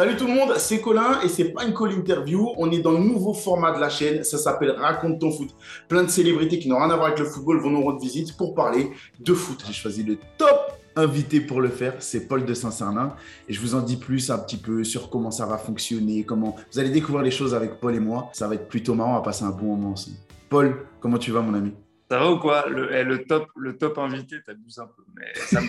Salut tout le monde, c'est Colin et c'est pas une call interview. On est dans le nouveau format de la chaîne. Ça s'appelle Raconte ton foot. Plein de célébrités qui n'ont rien à voir avec le football vont nous rendre visite pour parler de foot. J'ai choisi le top invité pour le faire, c'est Paul de Saint-Cernin. Et je vous en dis plus un petit peu sur comment ça va fonctionner, comment vous allez découvrir les choses avec Paul et moi. Ça va être plutôt marrant, va passer un bon moment ensemble. Paul, comment tu vas mon ami? Ça va ou quoi? Le, eh, le, top, le top invité, t'abuses un peu. Mais ça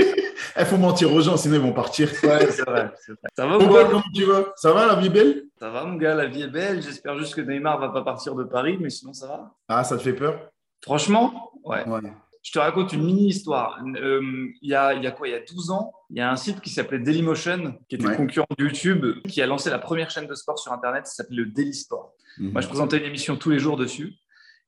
Il faut mentir aux gens, sinon ils vont partir. Ouais, c'est vrai, Ça va ou quoi? Comment tu vas? Ça va, la vie est belle? Ça va, mon gars, la vie est belle. J'espère juste que Neymar va pas partir de Paris, mais sinon ça va. Ah, ça te fait peur? Franchement, ouais. Je te raconte une mini histoire. Euh, il y, a, y, a, quoi? Il y a 12 ans, il y a un site qui s'appelait Dailymotion, qui était concurrent de YouTube, qui a lancé la première chaîne de sport sur Internet. Ça s'appelait le Daily Sport. Mhm. Moi, je présentais une émission tous les jours dessus.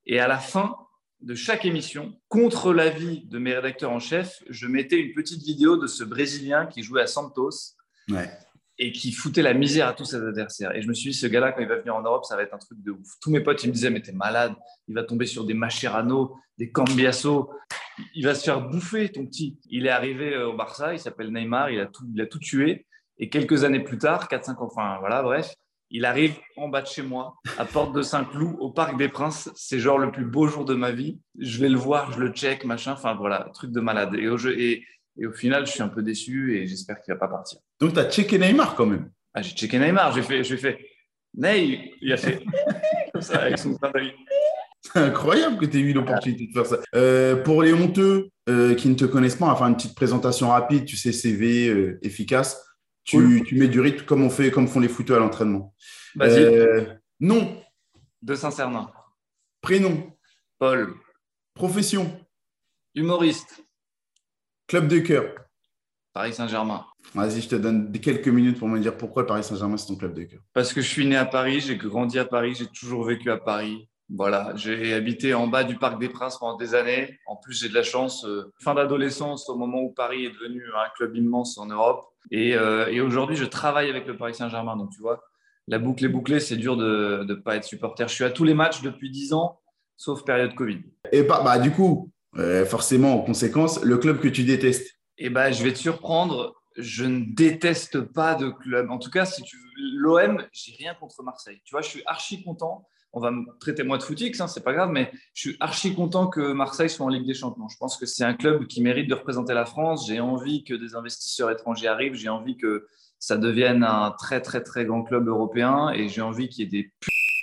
Et à la fin, de chaque émission, contre l'avis de mes rédacteurs en chef, je mettais une petite vidéo de ce Brésilien qui jouait à Santos et qui foutait la misère à tous ses adversaires. Et je me suis dit, ce gars-là, quand il va venir en Europe, ça va être un truc de ouf. Tous mes potes, ils me disaient, mais t'es malade, il va tomber sur des Macherano, des Cambiasso, il va se faire bouffer, ton petit. Il est arrivé euh, au Barça, il s'appelle Neymar, il a, tout, il a tout tué. Et quelques années plus tard, 4-5 ans, enfin voilà, bref, il arrive en bas de chez moi, à Porte de Saint-Cloud, au Parc des Princes. C'est genre le plus beau jour de ma vie. Je vais le voir, je le check, machin. Enfin voilà, truc de malade. Et au, jeu, et, au final, je suis un peu déçu et j'espère qu'il va pas partir. Donc, tu as checké Neymar quand même ah, J'ai checké Neymar. J'ai fait, fait Ney, il a fait comme ça avec son C'est incroyable que tu aies eu l'opportunité de faire ça. Euh, pour les honteux euh, qui ne te connaissent pas, enfin une petite présentation rapide, tu sais, CV euh, efficace. Tu, mets du rythme comme, on fait, comme font les footeux à l'entraînement. Vas-y. Euh, nom. De Saint-Cernin. Prénom. Paul. Profession. Humoriste. Club de cœur. Paris Saint-Germain. Vas-y, je te donne quelques minutes pour me dire pourquoi Paris Saint-Germain, c'est ton club de cœur. Parce que je suis né à Paris, j'ai grandi à Paris, j'ai toujours vécu à Paris. Voilà, j'ai habité en bas du Parc des Princes pendant des années. En plus, j'ai de la chance, euh, fin d'adolescence, au moment où Paris est devenu un club immense en Europe. Et, euh, et aujourd'hui, je travaille avec le Paris Saint-Germain. Donc, tu vois, la boucle est bouclée, c'est dur de ne pas être supporter. Je suis à tous les matchs depuis 10 ans, sauf période Covid. Et bah, bah du coup, euh, forcément, en conséquence, le club que tu détestes Eh bah, je vais te surprendre. Je ne déteste pas de club. En tout cas, si tu l'OM, j'ai rien contre Marseille. Tu vois, je suis archi content on va me traiter moi de footix, hein, c'est pas grave, mais je suis archi content que Marseille soit en Ligue des Champions. Je pense que c'est un club qui mérite de représenter la France. J'ai envie que des investisseurs étrangers arrivent. J'ai envie que ça devienne un très très très grand club européen et j'ai envie qu'il y ait des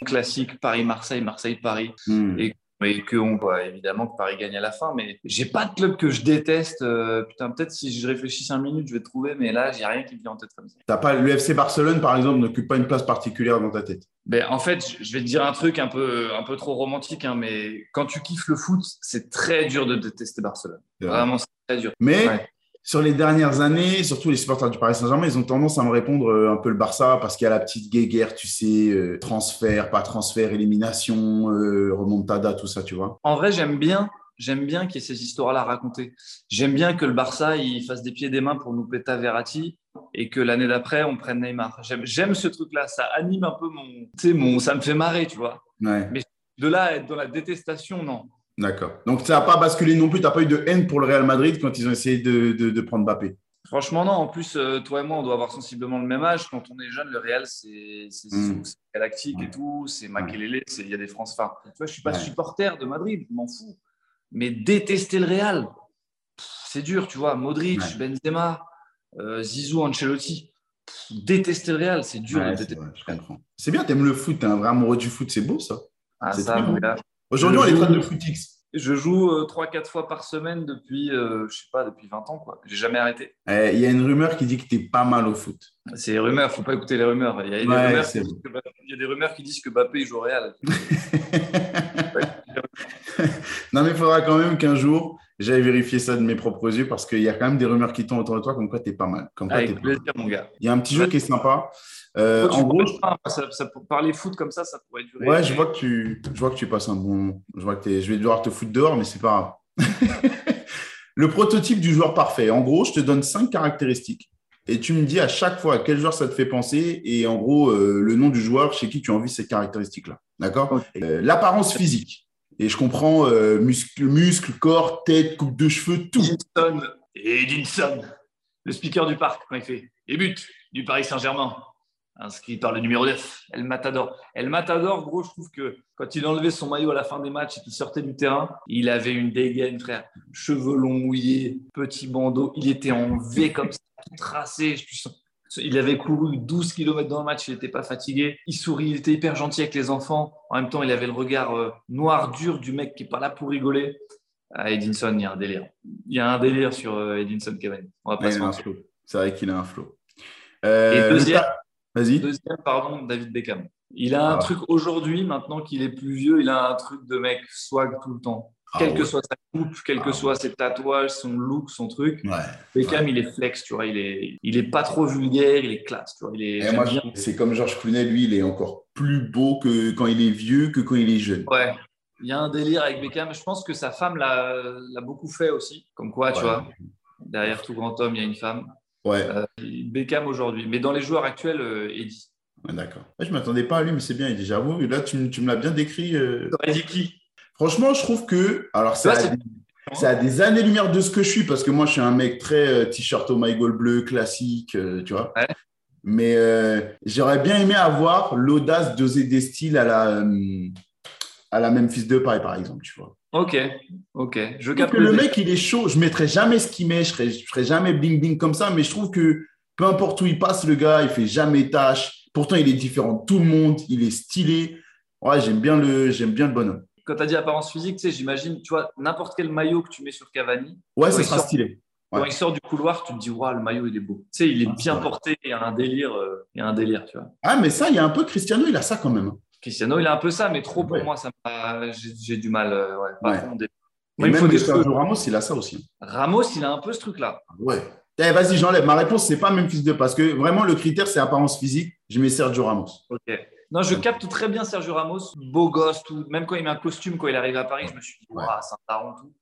classiques Paris-Marseille, Marseille-Paris hmm. et et que on voit évidemment que Paris gagne à la fin. Mais j'ai pas de club que je déteste. Euh, putain, peut-être si je réfléchis cinq minutes, je vais trouver, mais là, j'ai rien qui me vient en tête comme ça. T'as pas l'UFC Barcelone, par exemple, n'occupe pas une place particulière dans ta tête? Ben, en fait, je vais te dire un truc un peu, un peu trop romantique, hein, mais quand tu kiffes le foot, c'est très dur de détester Barcelone. Vraiment, c'est très dur. Mais sur les dernières années, surtout les supporters du Paris Saint-Germain, ils ont tendance à me répondre euh, un peu le Barça parce qu'il y a la petite guéguerre, tu sais, euh, transfert, pas transfert, élimination, euh, remontada, tout ça, tu vois. En vrai, j'aime bien, j'aime bien qu'il y ait ces histoires-là racontées. J'aime bien que le Barça il fasse des pieds et des mains pour nous péter Verratti et que l'année d'après on prenne Neymar. J'aime ce truc-là, ça anime un peu mon, tu sais, mon, ça me fait marrer, tu vois. Mais de là à être dans la détestation, non. D'accord. Donc, ça n'a pas basculé non plus. Tu n'as pas eu de haine pour le Real Madrid quand ils ont essayé de, de, prendre Mbappé Franchement, non. En plus, euh, toi et moi, on doit avoir sensiblement le même âge. Quand on est jeune, le Real, c'est hmm. galactique et tout. C'est Makelele, il y a des France. Enfin, tu vois, je ne suis pas supporter de Madrid, je m'en fous. Mais détester le Real, c'est dur, tu vois. Modric, Benzema, euh, Zizou, Ancelotti. détester le Real, c'est dur C'est bien, tu aimes le foot, tu es un vrai amoureux du foot, c'est beau ça. Ah, ça, Aujourd'hui, on est fan de footix. Je joue euh, trois, 4 fois par semaine depuis, euh, je sais pas, depuis 20 ans. quoi. J'ai jamais arrêté. Eh, il y a une rumeur qui dit que tu es pas mal au foot. C'est les rumeurs, faut pas écouter les rumeurs. Il y a, des, rumeurs qui y a des rumeurs qui disent que Bappé joue au Real. non, mais il faudra quand même qu'un jour, j'aille vérifier ça de mes propres yeux parce qu'il y a quand même des rumeurs qui tombent autour de toi comme quoi tu es pas mal. Comme Avec plaisir, mon gars. Il y a un petit jeu qui est sympa. Euh, en gros, ça, ça, parler foot comme ça, ça pourrait durer. Ouais, je vois que tu, je vois que tu passes un bon. Je vois que je vais devoir te foutre dehors, mais c'est pas grave. le prototype du joueur parfait. En gros, je te donne cinq caractéristiques et tu me dis à chaque fois à quel joueur ça te fait penser et en gros euh, le nom du joueur chez qui tu as envie ces caractéristiques-là. D'accord? Euh, L'apparence physique. Et je comprends muscle, muscle, corps, tête, coupe de cheveux, tout. et Edinson, le speaker du parc, quand il fait? Les buts du Paris Saint-Germain. inscrit par le numéro 9, El Matador. El Matador, gros, je trouve que quand il enlevait son maillot à la fin des matchs et qu'il sortait du terrain, il avait une dégaine, frère. Cheveux longs mouillés, petit bandeau. Il était en V comme ça, tout tracé. Il avait couru 12 km dans le match, il n'était pas fatigué. Il sourit, il était hyper gentil avec les enfants. En même temps, il avait le regard euh, noir, dur du mec qui n'est pas là pour rigoler. À Edinson, il y a un délire. Il y a un délire sur euh, Edinson Cavani. On va pas C'est vrai qu'il a un flow. Et deuxième, Vas-y. Deuxième, pardon, David Beckham. Il a un ah. truc aujourd'hui, maintenant qu'il est plus vieux, il a un truc de mec swag tout le temps. Ah quelle que soit sa coupe, quel que ah soit ses tatouages, son look, son truc. Beckham, il est flex, tu vois. Il est, il est pas trop vulgaire, il est classe, tu vois. Il est, c'est comme Georges Clooney, lui, il est encore plus beau que quand il est vieux que quand il est jeune. Ouais. Il y a un délire avec Beckham. Je pense que sa femme l'a beaucoup fait aussi. Comme quoi, tu vois, derrière tout grand homme, il y a une femme. Ouais. Euh, Beckham aujourd'hui. Mais dans les joueurs actuels, euh, Eddie. D'accord. je ne m'attendais pas à lui, mais c'est bien, Eddie. J'avoue, là, tu, tu me l'as bien décrit. Euh... dit qui? Franchement, je trouve que. Alors, ça, c'est à des années-lumière de ce que je suis, parce que moi, je suis un mec très euh, t-shirt au my goal bleu, classique, tu vois. Mais j'aurais bien aimé avoir l'audace d'oser des styles à la, à la Memphis de paille, par exemple, tu vois. Ok, ok. Je capte. le mec, il est chaud. Je mettrai jamais ce qu'il met. Je ferai, ferai jamais bling bling comme ça. Mais je trouve que peu importe où il passe, le gars, il fait jamais tâche. Pourtant, il est différent de tout le monde. Il est stylé. Ouais, j'aime bien le, j'aime bien le bonhomme. Quand tu as dit apparence physique, tu sais, j'imagine, tu vois, n'importe quel maillot que tu mets sur Cavani. Ouais, ça sera stylé. Quand il sort du couloir, tu te dis, waouh, le maillot, il est beau. Tu sais, il est ah, bien porté. Il y a un délire, euh, il y a un délire, tu vois. Ah, mais ça, il y a un peu Cristiano, il a ça quand même. Cristiano, il a un peu ça, mais trop pour moi, ça j'ai du mal. Euh, il faut des Ramos, il a ça aussi. Ramos, il a un peu ce truc-là. Ouais. Eh, vas-y, j'enlève. Ma réponse, c'est pas même fils de parce que vraiment, le critère, c'est apparence physique. Je mets Sergio Ramos. Ok. Non, je capte très bien Sergio Ramos, beau gosse, tout. Même quand il met un costume, quand il arrive à Paris, je me suis dit, ouais. c'est un taron, tout.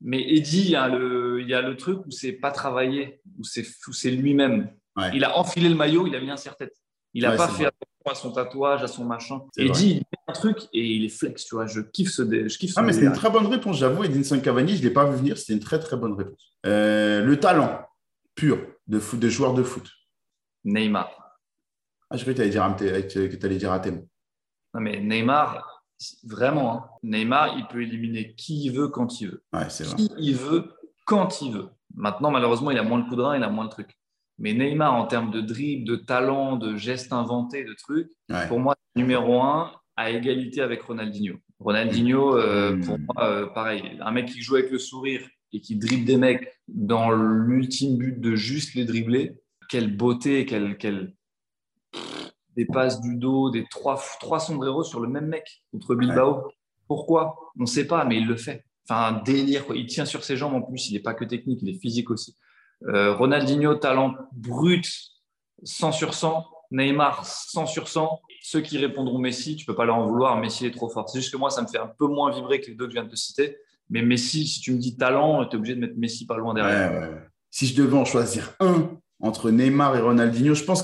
Mais Eddie, il y a le, il y a le truc où c'est pas travaillé, où c'est lui-même. Il a enfilé le maillot, il a mis un serre-tête. Il n'a pas fait à son tatouage, à son machin. Et dit, il met un truc et il est flex, tu vois. Je kiffe ce. Je kiffe ah, mais c'est une très bonne réponse, j'avoue. Edinson Cavani, je ne l'ai pas vu venir. C'était une très, très bonne réponse. Euh, le talent pur de, foot, de joueur de foot. Neymar. Ah, je croyais que tu allais dire à dire Non, mais Neymar, vraiment, hein. Neymar, il peut éliminer qui il veut quand il veut. Ouais, c'est qui il veut quand il veut. Maintenant, malheureusement, il a moins le coup de rein, il a moins le truc. Mais Neymar, en termes de dribble, de talent, de gestes inventés, de trucs, pour moi, numéro un, à égalité avec Ronaldinho. Ronaldinho, euh, hmm. pour moi, euh, pareil, un mec qui joue avec le sourire et qui dribble des mecs dans l'ultime but de juste les dribbler, quelle beauté, quelle, quelle... des passes du dos, des trois, trois sombreros sur le même mec contre Bilbao. Pourquoi? On ne sait pas, mais il le fait. Enfin, un délire. Quoi. Il tient sur ses jambes en plus. Il n'est pas que technique, il est physique aussi. Euh, Ronaldinho, talent brut, 100 sur 100. Neymar, 100 sur 100. Ceux qui répondront Messi, tu peux pas leur en vouloir. Messi est trop fort. C'est juste que moi, ça me fait un peu moins vibrer que les deux que je viens de te citer. Mais Messi, si tu me dis talent, tu es obligé de mettre Messi pas loin derrière. Si je devais en choisir un entre Neymar et Ronaldinho, je pense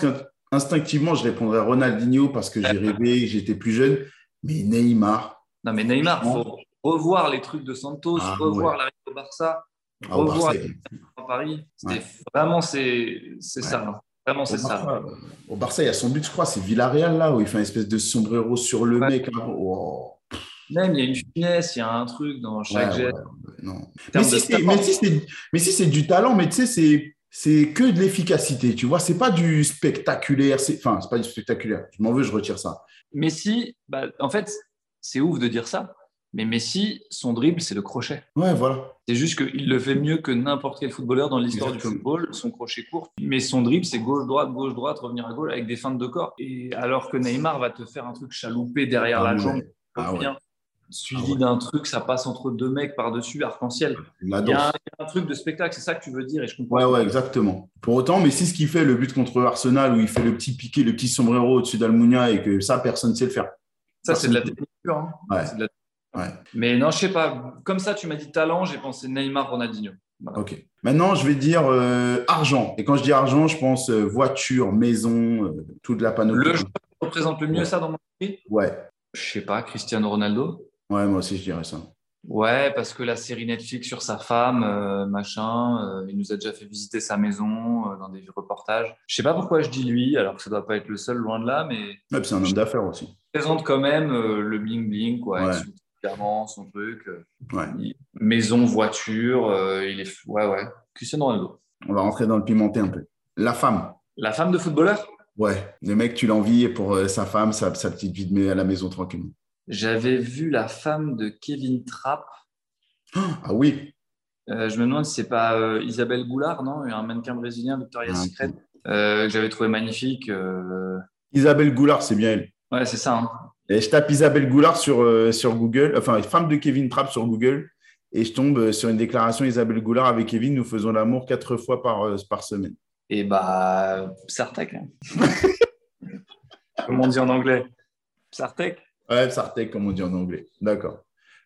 qu'instinctivement, je répondrais Ronaldinho parce que j'ai rêvé, j'étais plus jeune. Mais Neymar. Non, mais Neymar, il faut revoir les trucs de Santos, ah, revoir la au Barça. Ah, revoir à Paris. Vraiment, c'est ça. Hein. Vraiment, c'est ça. Au Barça, il y a son but, je crois, c'est Villarreal, là, où il fait une espèce de sombrero sur le mec. Même, il y a une finesse, il y a un truc dans chaque geste. Mais si, mais si c'est du talent, mais tu sais, c'est que de l'efficacité, tu vois. C'est pas du spectaculaire. Enfin, c'est pas du spectaculaire. Je m'en veux, je retire ça. Messi, bah, en fait, c'est ouf de dire ça. Mais Messi, son dribble, c'est le crochet. Ouais, voilà. C'est juste qu'il le fait mieux que n'importe quel footballeur dans l'histoire du football, son crochet court. Mais son dribble, c'est gauche-droite, gauche-droite, revenir à gauche avec des feintes de corps. Et alors que Neymar va te faire un truc chaloupé derrière ah la jambe, ah suivi ah d'un truc, ça passe entre deux mecs par-dessus, arc-en-ciel. Il y, a un truc de spectacle, c'est ça que tu veux dire et je comprends. Ouais, ouais, exactement. Pour autant, Messi, ce qu'il fait, le but contre Arsenal, où il fait le petit piqué, le petit sombrero au-dessus d'Almunia et que ça, personne ne sait le faire. Ça, c'est de la technique Hein. Ouais. Mais non, je sais pas. Comme ça, tu m'as dit talent, j'ai pensé Neymar, Ronaldinho. Ok. Maintenant, je vais dire euh, argent. Et quand je dis argent, je pense euh, voiture, maison, euh, toute la panoplie. Le joueur qui représente le mieux ça dans mon pays Ouais. Je sais pas, Cristiano Ronaldo? Ouais, moi aussi, je dirais ça. Ouais, parce que la série Netflix sur sa femme, euh, machin, euh, il nous a déjà fait visiter sa maison euh, dans des reportages. Je sais pas pourquoi je dis lui, alors que ça doit pas être le seul, loin de là, mais. Ouais, c'est un homme d'affaires aussi. Il présente quand même le bling bling, quoi, Ouais. avec son, son truc. Ouais. Il- Maison, voiture, il est. Ouais, ouais. Cristiano Ronaldo. On va rentrer dans le pimenté un peu. La femme. La femme de footballeur? Ouais, le mec, tu l'envies pour sa femme, sa, sa petite vie de à la maison tranquillement. J'avais vu la femme de Kevin Trapp. Ah oui, Euh, je me demande si c'est pas euh, Isabelle Goulard, non? Un mannequin brésilien, Victoria's Ah, Secret, euh, que j'avais trouvé magnifique. Isabelle Goulard, c'est bien elle. Ouais, c'est ça. hein. Et je tape Isabelle Goulard sur, sur Google, enfin, femme de Kevin Trapp sur Google, et je tombe sur une déclaration Isabelle Goulard avec Kevin, nous faisons l'amour quatre fois par, par semaine. Et bah, Sartek. hein. Comment on dit en anglais Sartek Ouais, Sartek, comme on dit en anglais. D'accord.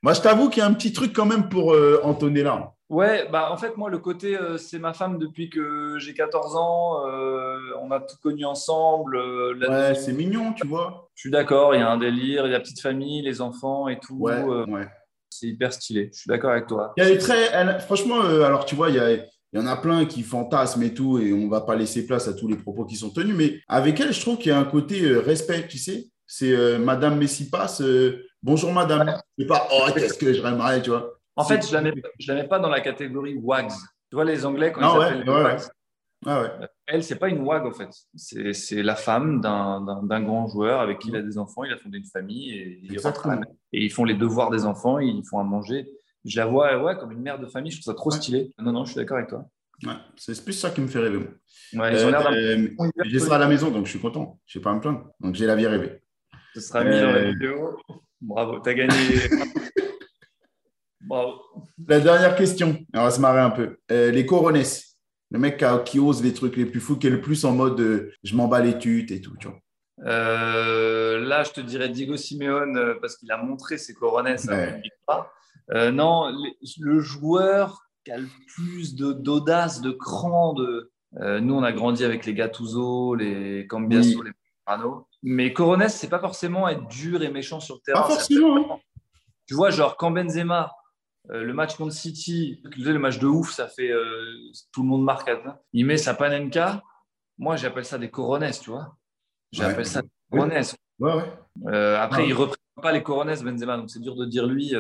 Moi, je t'avoue qu'il y a un petit truc quand même pour euh, Antonella. Ouais, bah en fait, moi, le côté, euh, c'est ma femme depuis que j'ai 14 ans. euh, on a tout connu ensemble. la Ouais, c'est mignon, tu vois. Je suis d'accord, il y a un délire, il y a la petite famille, les enfants et tout. Ouais, ouais. c'est hyper stylé. Je suis d'accord avec toi. Il y a des très, elle- franchement, alors tu vois, il y, a- il y en a plein qui fantasment et tout, et on va pas laisser place à tous les propos qui sont tenus, mais avec elle, je trouve qu'il y a un côté respect, tu sais. C'est euh, Madame Messipas, euh, bonjour Madame. C'est pas, oh, qu'est-ce que je mal, tu vois. En fait, je ne la, mets- je la mets pas dans la catégorie WAGs. Tu vois, les Anglais, quand Ah ils ouais, s'appellent ouais, WAGs, Ah elle, c'est pas une WAG, en fait. C'est c'est la femme d'un d'un- d'un grand joueur avec qui il a des enfants, il a fondé une famille et, il rentre à Exactement. la maison. et ils font les devoirs des enfants, ils font à manger. Je la vois ouais, comme une mère de famille, je trouve ça trop stylé. Non, non, je suis d'accord avec toi. Ouais, c'est plus ça qui me fait rêver. moi. Ouais, ils Euh, euh, j'ai ça à la maison, donc je suis content. Je vais pas à me plaindre. Donc j'ai la vie rêvée. Ce sera mis dans la Euh, vidéo. Bravo, t'as gagné. Bravo. La dernière question, on va se marrer un peu. Euh, les coronesses, le mec qui, a- qui ose les trucs les plus fous, qui est le plus en mode euh, je m'en bats les tutes et tout, tu vois. Euh, là, je te dirais Diego Simeone parce qu'il a montré ses Ouais. après une victoire. Euh, non, les- le joueur qui a le plus d'audace, de, cran. De, nous, on a grandi avec les Gattuso, les Cambiaso, les Marano. Mais Corones, c'est pas forcément être dur et méchant sur le terrain. Pas forcément. Tu vois, genre quand Benzema, euh, le match contre City, le match de ouf, ça fait euh, tout le monde marque. hein. Il met sa panenka. Moi, j'appelle ça des corones, tu vois. J'appelle Ouais. ça des corones. Ouais, ouais. Euh, après, il ne reprend pas les corones, Benzema, donc c'est dur de dire lui.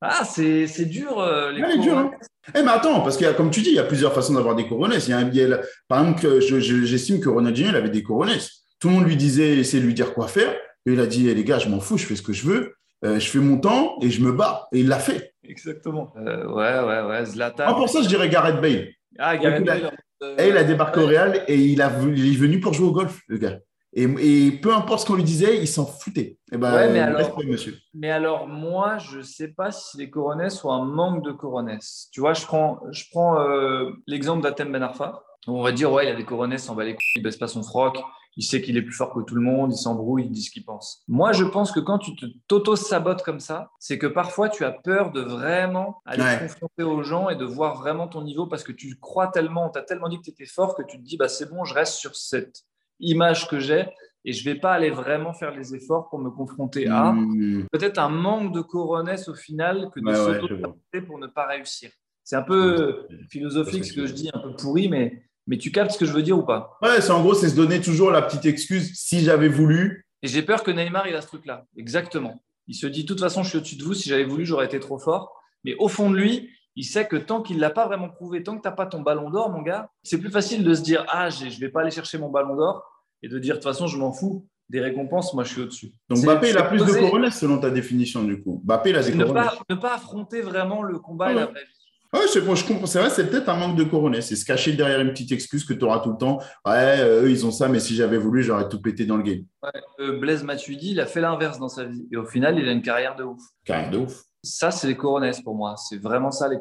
Ah, c'est c'est dur, euh, les Ouais, dur, hein. Eh, mais attends, parce que comme tu dis, il y a plusieurs façons d'avoir des coronesses. Il y a un, il y a par exemple, que je- je- j'estime que Ronaldinho, il avait des coronesses. Tout le monde lui disait, essayait de lui dire quoi faire. Et il a dit, Eh, les gars, je m'en fous, je fais ce que je veux. Euh, je fais mon temps et je me bats. Et il l'a fait. Exactement. Euh, ouais, ouais, ouais. Zlatan. Moi, pour ça, je dirais Gareth Bale. Ah, Gareth Bale, euh, Et il a débarqué au Real et il, a, vu- il est venu pour jouer au golf, le gars. Et, et peu importe ce qu'on lui disait, il s'en foutait. Et ben, Ouais, mais alors- respect, monsieur. Mais alors, moi, je ne sais pas si les coronesses sont un manque de coronesses. Tu vois, je prends, je prends euh, l'exemple d'Atem Ben Arfa. On va dire, ouais, il a des coronesses, il s'en bat les couilles, il baisse pas son froc, il sait qu'il est plus fort que tout le monde, il s'embrouille, il dit ce qu'il pense. Moi, je pense que quand tu te t'auto-sabotes comme ça, c'est que parfois tu as peur de vraiment aller Ouais. te confronter aux gens et de voir vraiment ton niveau parce que tu crois tellement, on t'a tellement dit que tu étais fort que tu te dis, bah, c'est bon, je reste sur cette image que j'ai et je vais pas aller vraiment faire les efforts pour me confronter à Mmh. peut-être un manque de coronesses au final que de Ouais, ouais, pour ne pas réussir. C'est un peu philosophique ce que je dis, un peu pourri, mais, mais tu captes ce que je veux dire ou pas? Ouais, c'est en gros, c'est se donner toujours la petite excuse si j'avais voulu. Et j'ai peur que Neymar, il a ce truc-là. Exactement. Il se dit, de toute façon, je suis au-dessus de vous. Si j'avais voulu, j'aurais été trop fort. Mais au fond de lui, il sait que tant qu'il ne l'a pas vraiment prouvé, tant que tu n'as pas ton ballon d'or, mon gars, c'est plus facile de se dire, ah, je ne vais pas aller chercher mon ballon d'or et de dire, de toute façon, je m'en fous des récompenses, moi, je suis au-dessus. Donc Mbappé, il a plus de coronesses selon ta définition, du coup. Mbappé, il a des ne pas, ne pas affronter vraiment le combat et la vraie vie. Ouais, c'est bon, je comprends. C'est vrai, c'est peut-être un manque de coronesses. C'est se cacher derrière une petite excuse que tu auras tout le temps. Ouais, euh, eux, ils ont ça, mais si j'avais voulu, j'aurais tout pété dans le game. Ouais, euh, Blaise Matuidi, il a fait l'inverse dans sa vie. Et au final, il a une carrière de ouf. Carré de ouf. Ça, c'est les coronesses pour moi. C'est vraiment ça, les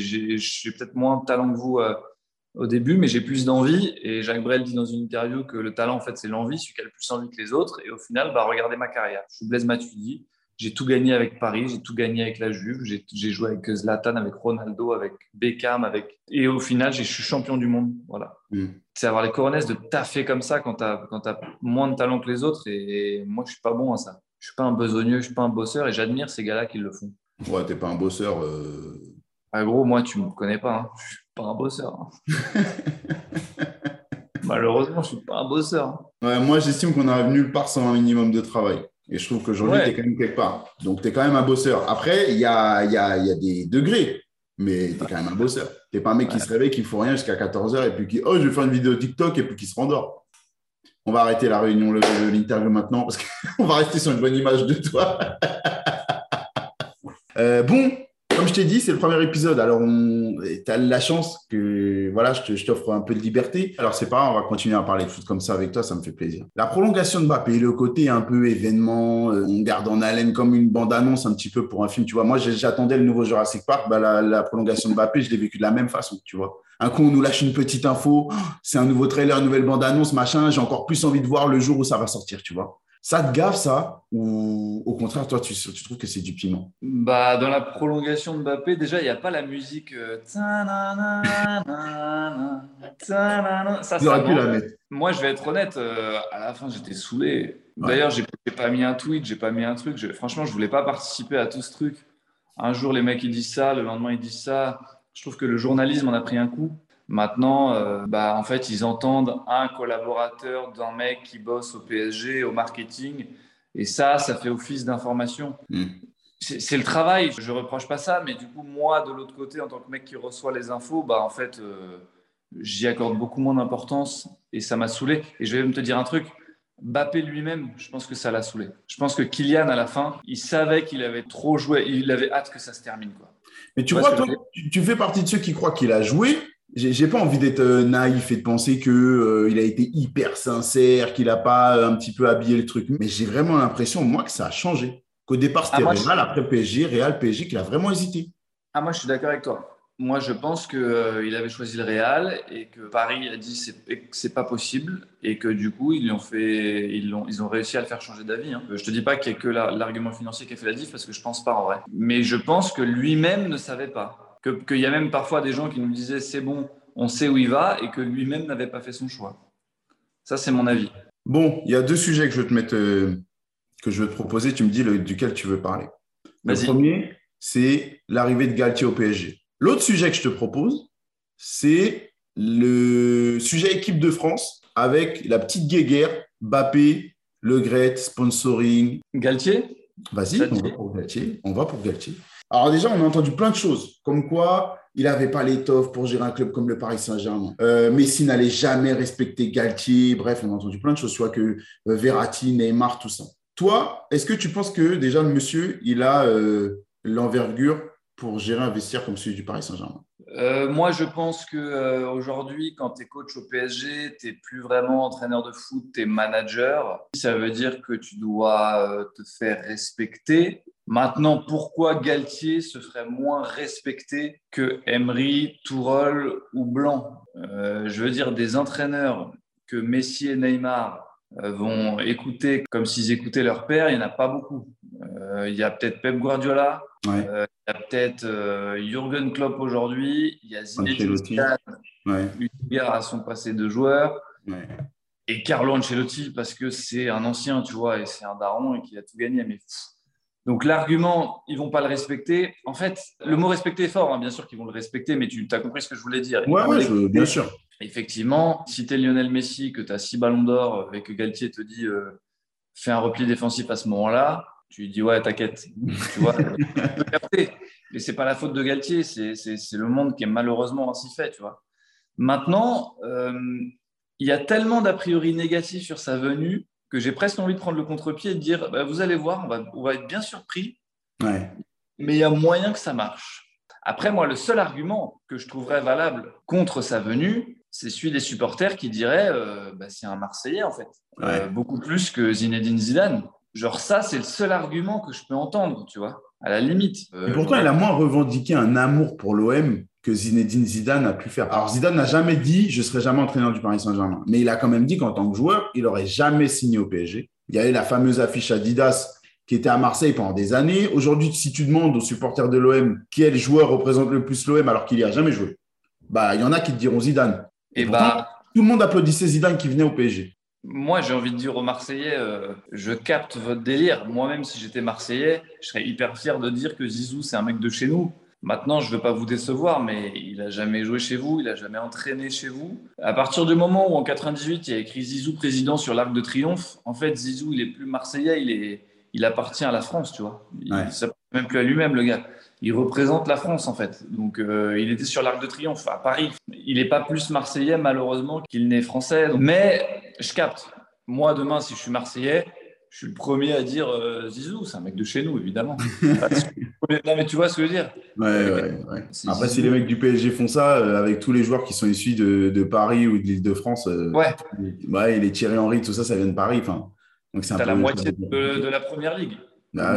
J'ai j'ai peut-être moins de talent que vous euh, au début, mais j'ai plus d'envie. Et Jacques Brel dit dans une interview que le talent, en fait, c'est l'envie, celui qui a le plus envie que les autres. Et au final, bah, regardez ma carrière. Je suis Blaise Matuidi. J'ai tout gagné avec Paris, j'ai tout gagné avec la Juve, j'ai joué avec Zlatan, avec Ronaldo, avec Beckham, avec et au final, je suis champion du monde. Voilà. Mm. C'est avoir les coronesses de taffer comme ça quand tu as, as moins de talent que les autres. Et moi, je suis pas bon à ça. Je suis pas un besogneux, je suis pas un bosseur et j'admire ces gars-là qui le font. Ouais, t'es pas un bosseur. Ah, gros, moi, tu me connais pas. Hein. Je suis pas un bosseur. Hein. Malheureusement, je suis pas un bosseur. Ouais, moi, j'estime qu'on arrive nulle part sans un minimum de travail. Et je trouve qu'aujourd'hui, tu es quand même quelque part. Donc, tu es quand même un bosseur. Après, il y a, y, a, y a, des degrés, mais tu es quand même un bosseur. Tu n'es pas un mec qui se réveille, qui ne faut rien jusqu'à 14h et puis qui, oh, je vais faire une vidéo TikTok et puis qui se rendort. On va arrêter la réunion, l'interview maintenant parce qu'on va rester sur une bonne image de toi. euh, bon, comme je t'ai dit, c'est le premier épisode. Alors, tu as la chance que voilà, je t'offre un peu de liberté. Alors, c'est pas grave, on va continuer à parler de foot comme ça avec toi, ça me fait plaisir. La prolongation de Mbappé, le côté un peu événement, euh, on garde en haleine comme une bande-annonce un petit peu pour un film. Tu vois, moi, j'attendais le nouveau Jurassic Park. Bah, la, prolongation de Mbappé, je l'ai vécu de la même façon, tu vois. Un coup, on nous lâche une petite info, c'est un nouveau trailer, une nouvelle bande-annonce, machin. J'ai encore plus envie de voir le jour où ça va sortir, tu vois. Ça te gaffe, ça Ou au contraire, toi, tu, trouves que c'est du piment? Bah, Dans la prolongation de Mbappé, déjà, il n'y a pas la musique. Euh, ça, ça la mettre. Moi, je vais être honnête, à la fin, j'étais saoulé. D'ailleurs, j'ai pas mis un tweet, j'ai pas mis un truc. Franchement, je voulais pas participer à tout ce truc. Un jour, les mecs, ils disent ça, le lendemain, ils disent ça. Je trouve que le journalisme en a pris un coup. Maintenant, euh, bah, en fait, ils entendent un collaborateur d'un mec qui bosse au PSG, au marketing, et ça, ça fait office d'information. Hmm. C'est le travail, je reproche pas ça, mais du coup, moi, de l'autre côté, en tant que mec qui reçoit les infos, bah, en fait, euh, j'y accorde beaucoup moins d'importance et ça m'a saoulé. Et je vais me te dire un truc, Bappé lui-même, je pense que ça l'a saoulé. Je pense que Kylian, à la fin, il savait qu'il avait trop joué, il avait hâte que ça se termine. Quoi. Mais tu vois, toi, tu fais partie de ceux qui croient qu'il a joué, j'ai pas envie d'être euh, naïf et de penser que euh, il a été hyper sincère, qu'il a pas euh, un petit peu habillé le truc. Mais j'ai vraiment l'impression, moi, que ça a changé. Qu'au départ, c'était ah, Real, après PSG, Real, PSG, qu'il a vraiment hésité. Ah, moi, je suis d'accord avec toi. Moi, je pense qu'il il avait choisi le Real et que Paris a dit que c'est pas possible et que du coup, ils, ont fait, ils, ont, ils ont réussi à le faire changer d'avis. Hein. Je te dis pas qu'il y a que l'argument financier qui a fait la diff parce que je pense pas en vrai. Mais je pense que lui-même ne savait pas qu'il y a même parfois des gens qui nous disaient c'est bon, on sait où il va, et que lui-même n'avait pas fait son choix. Ça, c'est mon avis. Bon, il y a deux sujets que je veux te mettre, euh, que je veux te proposer. Tu me dis duquel tu veux parler. Le premier, c'est l'arrivée de Galtier au PSG. L'autre sujet que je te propose, c'est le sujet équipe de France avec la petite guéguerre, Bappé, Le Gret, sponsoring. Galtier? Vas-y, on va pour Galtier. On va pour Galtier. Alors déjà, on a entendu plein de choses, comme quoi il n'avait pas l'étoffe pour gérer un club comme le Paris Saint-Germain. Euh, Messi n'allait jamais respecter Galtier. Bref, on a entendu plein de choses, soit que euh, Verratti, Neymar, tout ça. Toi, est-ce que tu penses que déjà le monsieur, il a euh, l'envergure pour gérer un vestiaire comme celui du Paris Saint-Germain? Moi, je pense que aujourd'hui, quand tu es coach au PSG, tu n'es plus vraiment entraîneur de foot, tu es manager. Ça veut dire que tu dois te faire respecter Maintenant, pourquoi Galtier se ferait moins respecter que Emery, Tourol ou Blanc? Euh, Je veux dire, des entraîneurs que Messi et Neymar euh, vont écouter comme s'ils écoutaient leur père, il n'y en a pas beaucoup. Euh, il y a peut-être Pep Guardiola, il y a peut-être Jürgen Klopp aujourd'hui, il y a Zinedine Zidane, ouais. à son passé de joueur. Et Carlo Ancelotti, parce que c'est un ancien, tu vois, et c'est un daron et qui a tout gagné. Mais donc l'argument, ils vont pas le respecter. En fait, le mot respecter est fort, hein. bien sûr qu'ils vont le respecter, mais tu as compris ce que je voulais dire. Oui, bien sûr. Effectivement, si tu es Lionel Messi, que tu as six ballons d'or et que Galtier te dit euh, fais un repli défensif à ce moment-là, tu lui dis ouais, t'inquiète. tu vois, mais c'est pas la faute de Galtier, c'est le monde qui est malheureusement ainsi fait, tu vois? Maintenant, euh, il y a tellement d'a priori négatifs sur sa venue que j'ai presque envie de prendre le contre-pied et de dire bah, vous allez voir, on va, être bien surpris, mais il y a moyen que ça marche. Après, moi, le seul argument que je trouverais valable contre sa venue, c'est celui des supporters qui diraient euh, bah, c'est un Marseillais, en fait. Euh, beaucoup plus que Zinedine Zidane. Genre, ça, c'est le seul argument que je peux entendre, tu vois, à la limite. et pourtant, il a moins revendiqué un amour pour l'OM que Zinedine Zidane a pu faire. Alors Zidane n'a jamais dit je serai jamais entraîneur du Paris Saint-Germain, mais il a quand même dit qu'en tant que joueur, il n'aurait jamais signé au PSG. Il y avait la fameuse affiche Adidas qui était à Marseille pendant des années. Aujourd'hui, si tu demandes aux supporters de l'OM quel joueur représente le plus l'OM alors qu'il n'y a jamais joué, bah il y en a qui te diront Zidane. Et, bah tout le monde applaudissait Zidane qui venait au PSG. Moi, j'ai envie de dire aux Marseillais, euh, je capte votre délire. Moi-même, si j'étais Marseillais, je serais hyper fier de dire que Zizou, c'est un mec de chez nous. Maintenant, je ne veux pas vous décevoir, mais il n'a jamais joué chez vous, il n'a jamais entraîné chez vous. À partir du moment où, en 98, il y a écrit Zizou président sur l'Arc de Triomphe, en fait, Zizou, il est plus Marseillais, il, est, il appartient à la France, tu vois. Il ne s'appelle même plus à lui-même, le gars. Il représente la France, en fait. Donc, euh, il était sur l'Arc de Triomphe à Paris. Il n'est pas plus Marseillais, malheureusement, qu'il n'est Français. Mais je capte. Moi, demain, si je suis Marseillais, je suis le premier à dire euh, Zizou, c'est un mec de chez nous, évidemment. non, mais tu vois ce que je veux dire Ouais, ouais, ouais. Après, si les mecs du PSG font ça, euh, avec tous les joueurs qui sont issus de, Paris ou de l'île de France, euh, ouais. ouais, les Thierry Henry, tout ça, ça vient de Paris. Enfin, donc c'est la moitié de, la première ligue. Ah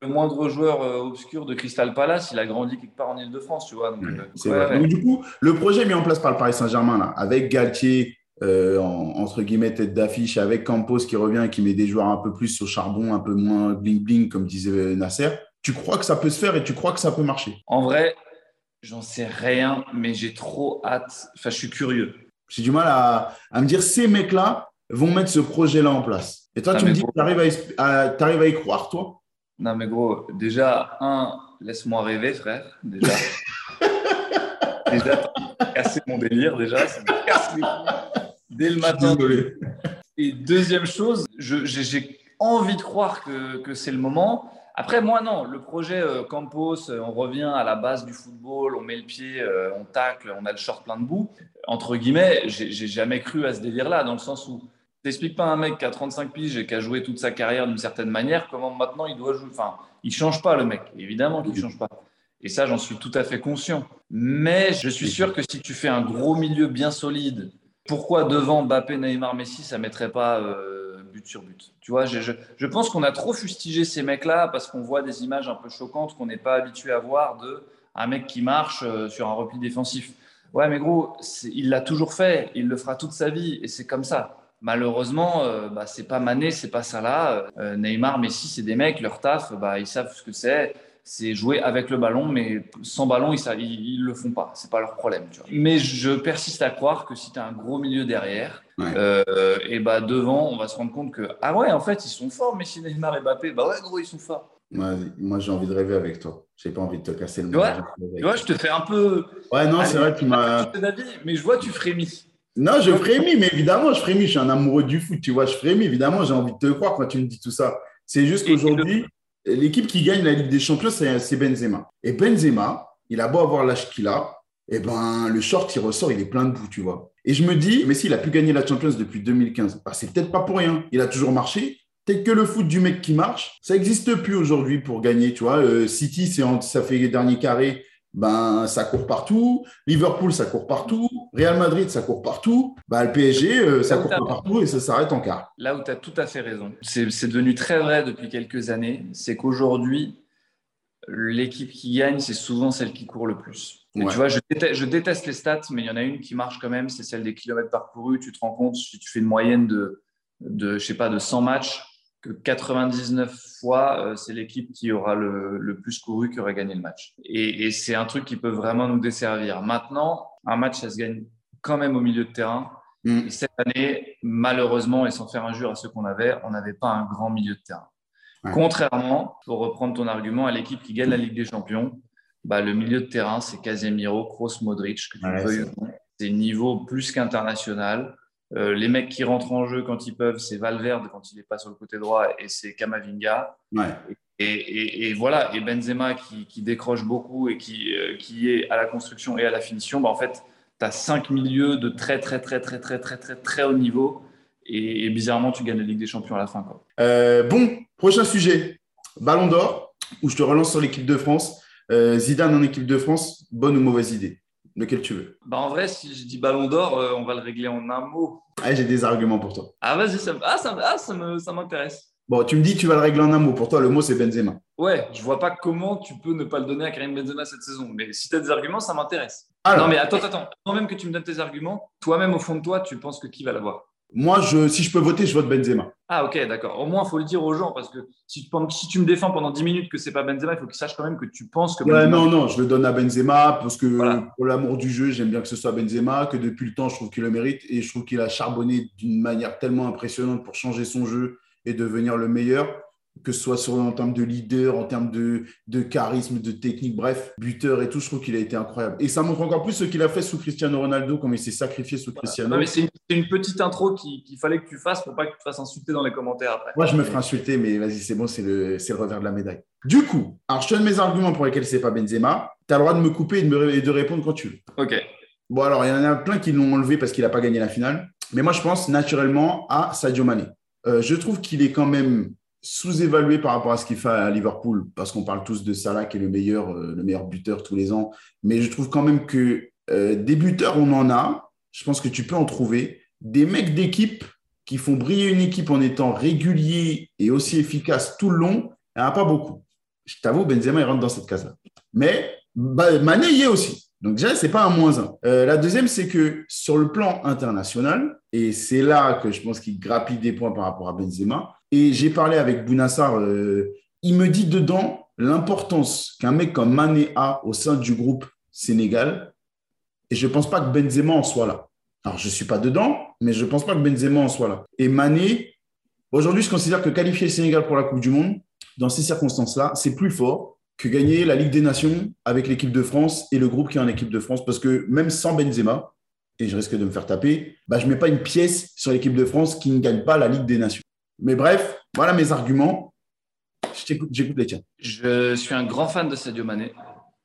le, moindre, joueur obscur de Crystal Palace, il a grandi quelque part en île de France, tu vois. Donc, du coup, le projet mis en place par le Paris Saint-Germain, là, avec Galtier, euh, entre guillemets tête d'affiche avec Campos qui revient et qui met des joueurs un peu plus sur charbon, un peu moins bling bling comme disait Nasser. Tu crois que ça peut se faire et tu crois que ça peut marcher? En vrai, j'en sais rien, mais j'ai trop hâte. Enfin, je suis curieux. J'ai du mal à, me dire ces mecs-là vont mettre ce projet-là en place. Et toi, tu me dis que tu arrives à, à, y croire, toi? Non, mais gros, déjà, un, laisse-moi rêver, frère. Déjà. déjà, casser mon délire, déjà. Ça me casse les dès le matin. Et deuxième chose, j'ai envie de croire que, c'est le moment. Après, moi, non. Le projet euh, Campos, euh, on revient à la base du football, on met le pied, euh, on tacle, on a le short plein de boue. Entre guillemets, j'ai jamais cru à ce délire-là, dans le sens où t'expliques pas un mec qui a 35 piges et qui a joué toute sa carrière d'une certaine manière, comment maintenant il doit jouer. Enfin, il change pas, le mec. Évidemment qu'il change pas. Et ça, j'en suis tout à fait conscient. Mais je suis sûr que si tu fais un gros milieu bien solide, pourquoi devant Mbappé, Neymar, Messi, ça ne mettrait pas euh, but sur but? Tu vois, je, pense qu'on a trop fustigé ces mecs-là parce qu'on voit des images un peu choquantes qu'on n'est pas habitué à voir de un mec qui marche euh, sur un repli défensif. Ouais, mais gros, il l'a toujours fait, il le fera toute sa vie et c'est comme ça. Malheureusement, euh, bah, c'est pas Mané, c'est pas ça là. Neymar, Messi, c'est des mecs, leur taf, bah, ils savent ce que c'est c'est jouer avec le ballon, mais sans ballon, ils ne le font pas. C'est pas leur problème. Mais je persiste à croire que si tu as un gros milieu derrière, euh, et bah devant, on va se rendre compte que ah ouais, en fait, ils sont forts, mais si Neymar et Mbappé, bah ouais, gros, ils sont forts. moi, j'ai envie de rêver avec toi. J'ai pas envie de te casser le tu vois, tu vois, je te fais un peu. Ouais, non, c'est vrai que tu m'as. Mais je vois, tu frémis. Non, je frémis, mais évidemment, je frémis. Je suis un amoureux du foot, tu vois. Je frémis, évidemment, j'ai envie de te croire quand tu me dis tout ça. C'est juste qu'aujourd'hui, l'équipe qui gagne la Ligue des Champions, c'est Benzema. Et Benzema, il a beau avoir l'âge qu'il a, eh ben, le short, il ressort, il est plein de boue, tu vois. Et je me dis, mais s'il a pu gagner la Champions depuis 2015, bah, c'est peut-être pas pour rien. Il a toujours marché. Peut-être que le foot du mec qui marche, ça n'existe plus aujourd'hui pour gagner, tu vois. Euh, City, ça fait les derniers carrés ben, ça court partout. Liverpool, ça court partout. Real Madrid, ça court partout. Ben, le PSG, euh, ça court partout et ça s'arrête en quart. Là où tu as tout à fait raison, c'est devenu très vrai depuis quelques années, c'est qu'aujourd'hui, l'équipe qui gagne, c'est souvent celle qui court le plus. Tu vois, je déteste, je déteste, les stats, mais il y en a une qui marche quand même, c'est celle des kilomètres parcourus. Tu te rends compte, si tu fais une moyenne de, de je sais pas, de 100 matchs, que 99 fois, euh, c'est l'équipe qui aura le, plus couru qui aurait gagné le match. Et, c'est un truc qui peut vraiment nous desservir. Maintenant, un match, ça se gagne quand même au milieu de terrain. Mm. Et cette année, malheureusement, et sans faire injure à ceux qu'on avait, on n'avait pas un grand milieu de terrain. Contrairement, pour reprendre ton argument, à l'équipe qui gagne la Ligue des Champions, bah, le milieu de terrain, c'est Casemiro, Kroos, Modric, que tu C'est niveau plus qu'international. Euh, les mecs qui rentrent en jeu quand ils peuvent, c'est Valverde quand il n'est pas sur le côté droit et c'est Kamavinga. Et, voilà, et Benzema qui, décroche beaucoup et qui, euh, qui, est à la construction et à la finition, bah en fait, tu as cinq milieux de très, très, très, très, très, très, très, très haut niveau. Et, bizarrement, tu gagnes la Ligue des Champions à la fin. Quoi. Euh, bon, prochain sujet. Ballon d'or, où je te relance sur l'équipe de France. Zidane en équipe de France, bonne ou mauvaise idée? Lequel tu veux? Bah En vrai, si je dis ballon d'or, euh, on va le régler en un mot. Ah, j'ai des arguments pour toi. Ah, vas-y, ça, ah, ça, ah, ça m'intéresse. Bon, tu me dis tu vas le régler en un mot. Pour toi, le mot, c'est Benzema. Ouais, je vois pas comment tu peux ne pas le donner à Karim Benzema cette saison. Mais si tu as des arguments, ça m'intéresse. Non, mais attends, attends. Avant même que tu me donnes tes arguments, toi-même, au fond de toi, tu penses que qui va l'avoir? Moi, je, si je peux voter, je vote Benzema. Ah, ok, d'accord. Au moins, il faut le dire aux gens parce que si tu, si tu me défends pendant 10 minutes que c'est pas Benzema, il faut qu'ils sachent quand même que tu penses que. Ouais, non, non, je le donne à Benzema parce que pour l'amour du jeu, j'aime bien que ce soit Benzema, que depuis le temps, je trouve qu'il le mérite et je trouve qu'il a charbonné d'une manière tellement impressionnante pour changer son jeu et devenir le meilleur que ce soit sur, en termes de leader, en termes de, de, charisme, de technique, bref, buteur et tout, je trouve qu'il a été incroyable. Et ça montre encore plus ce qu'il a fait sous Cristiano Ronaldo, comme il s'est sacrifié sous Cristiano. mais c'est une, petite intro qu'il fallait que tu fasses pour pas que tu te fasses insulter dans les commentaires après. Moi, je me ferai insulter, mais vas-y, c'est bon, c'est le, le, revers de la médaille. Du coup, alors je te donne mes arguments pour lesquels c'est pas Benzema. Tu as le droit de me couper et de, me, et de répondre quand tu veux. Ok. Bon, alors, il y en a plein qui l'ont enlevé parce qu'il n'a pas gagné la finale. Mais moi, je pense naturellement à Sadio Mané. Euh, je trouve qu'il est quand même sous-évalué par rapport à ce qu'il fait à Liverpool, parce qu'on parle tous de Salah qui est le meilleur, euh, le meilleur buteur tous les ans. Mais je trouve quand même que euh, des buteurs, on en a. Je pense que tu peux en trouver. Des mecs d'équipe qui font briller une équipe en étant réguliers et aussi efficaces tout le long, il n'y en a pas beaucoup. Je t'avoue, Benzema, il rentre dans cette case-là. Mais bah, Mané y est aussi. Donc déjà, ce n'est pas un moins un. Euh, la deuxième, c'est que sur le plan international, et c'est là que je pense qu'il grappille des points par rapport à Benzema, et j'ai parlé avec Bounassar, euh, il me dit dedans l'importance qu'un mec comme Mané a au sein du groupe Sénégal. Et je ne pense pas que Benzema en soit là. Alors, je ne suis pas dedans, mais je ne pense pas que Benzema en soit là. Et Mané, aujourd'hui, je considère que qualifier le Sénégal pour la Coupe du Monde, dans ces circonstances-là, c'est plus fort que gagner la Ligue des Nations avec l'équipe de France et le groupe qui est en équipe de France. Parce que même sans Benzema, et je risque de me faire taper, bah, je ne mets pas une pièce sur l'équipe de France qui ne gagne pas la Ligue des Nations. Mais bref, voilà mes arguments. J'écoute les tiens. Je suis un grand fan de Sadio Mané.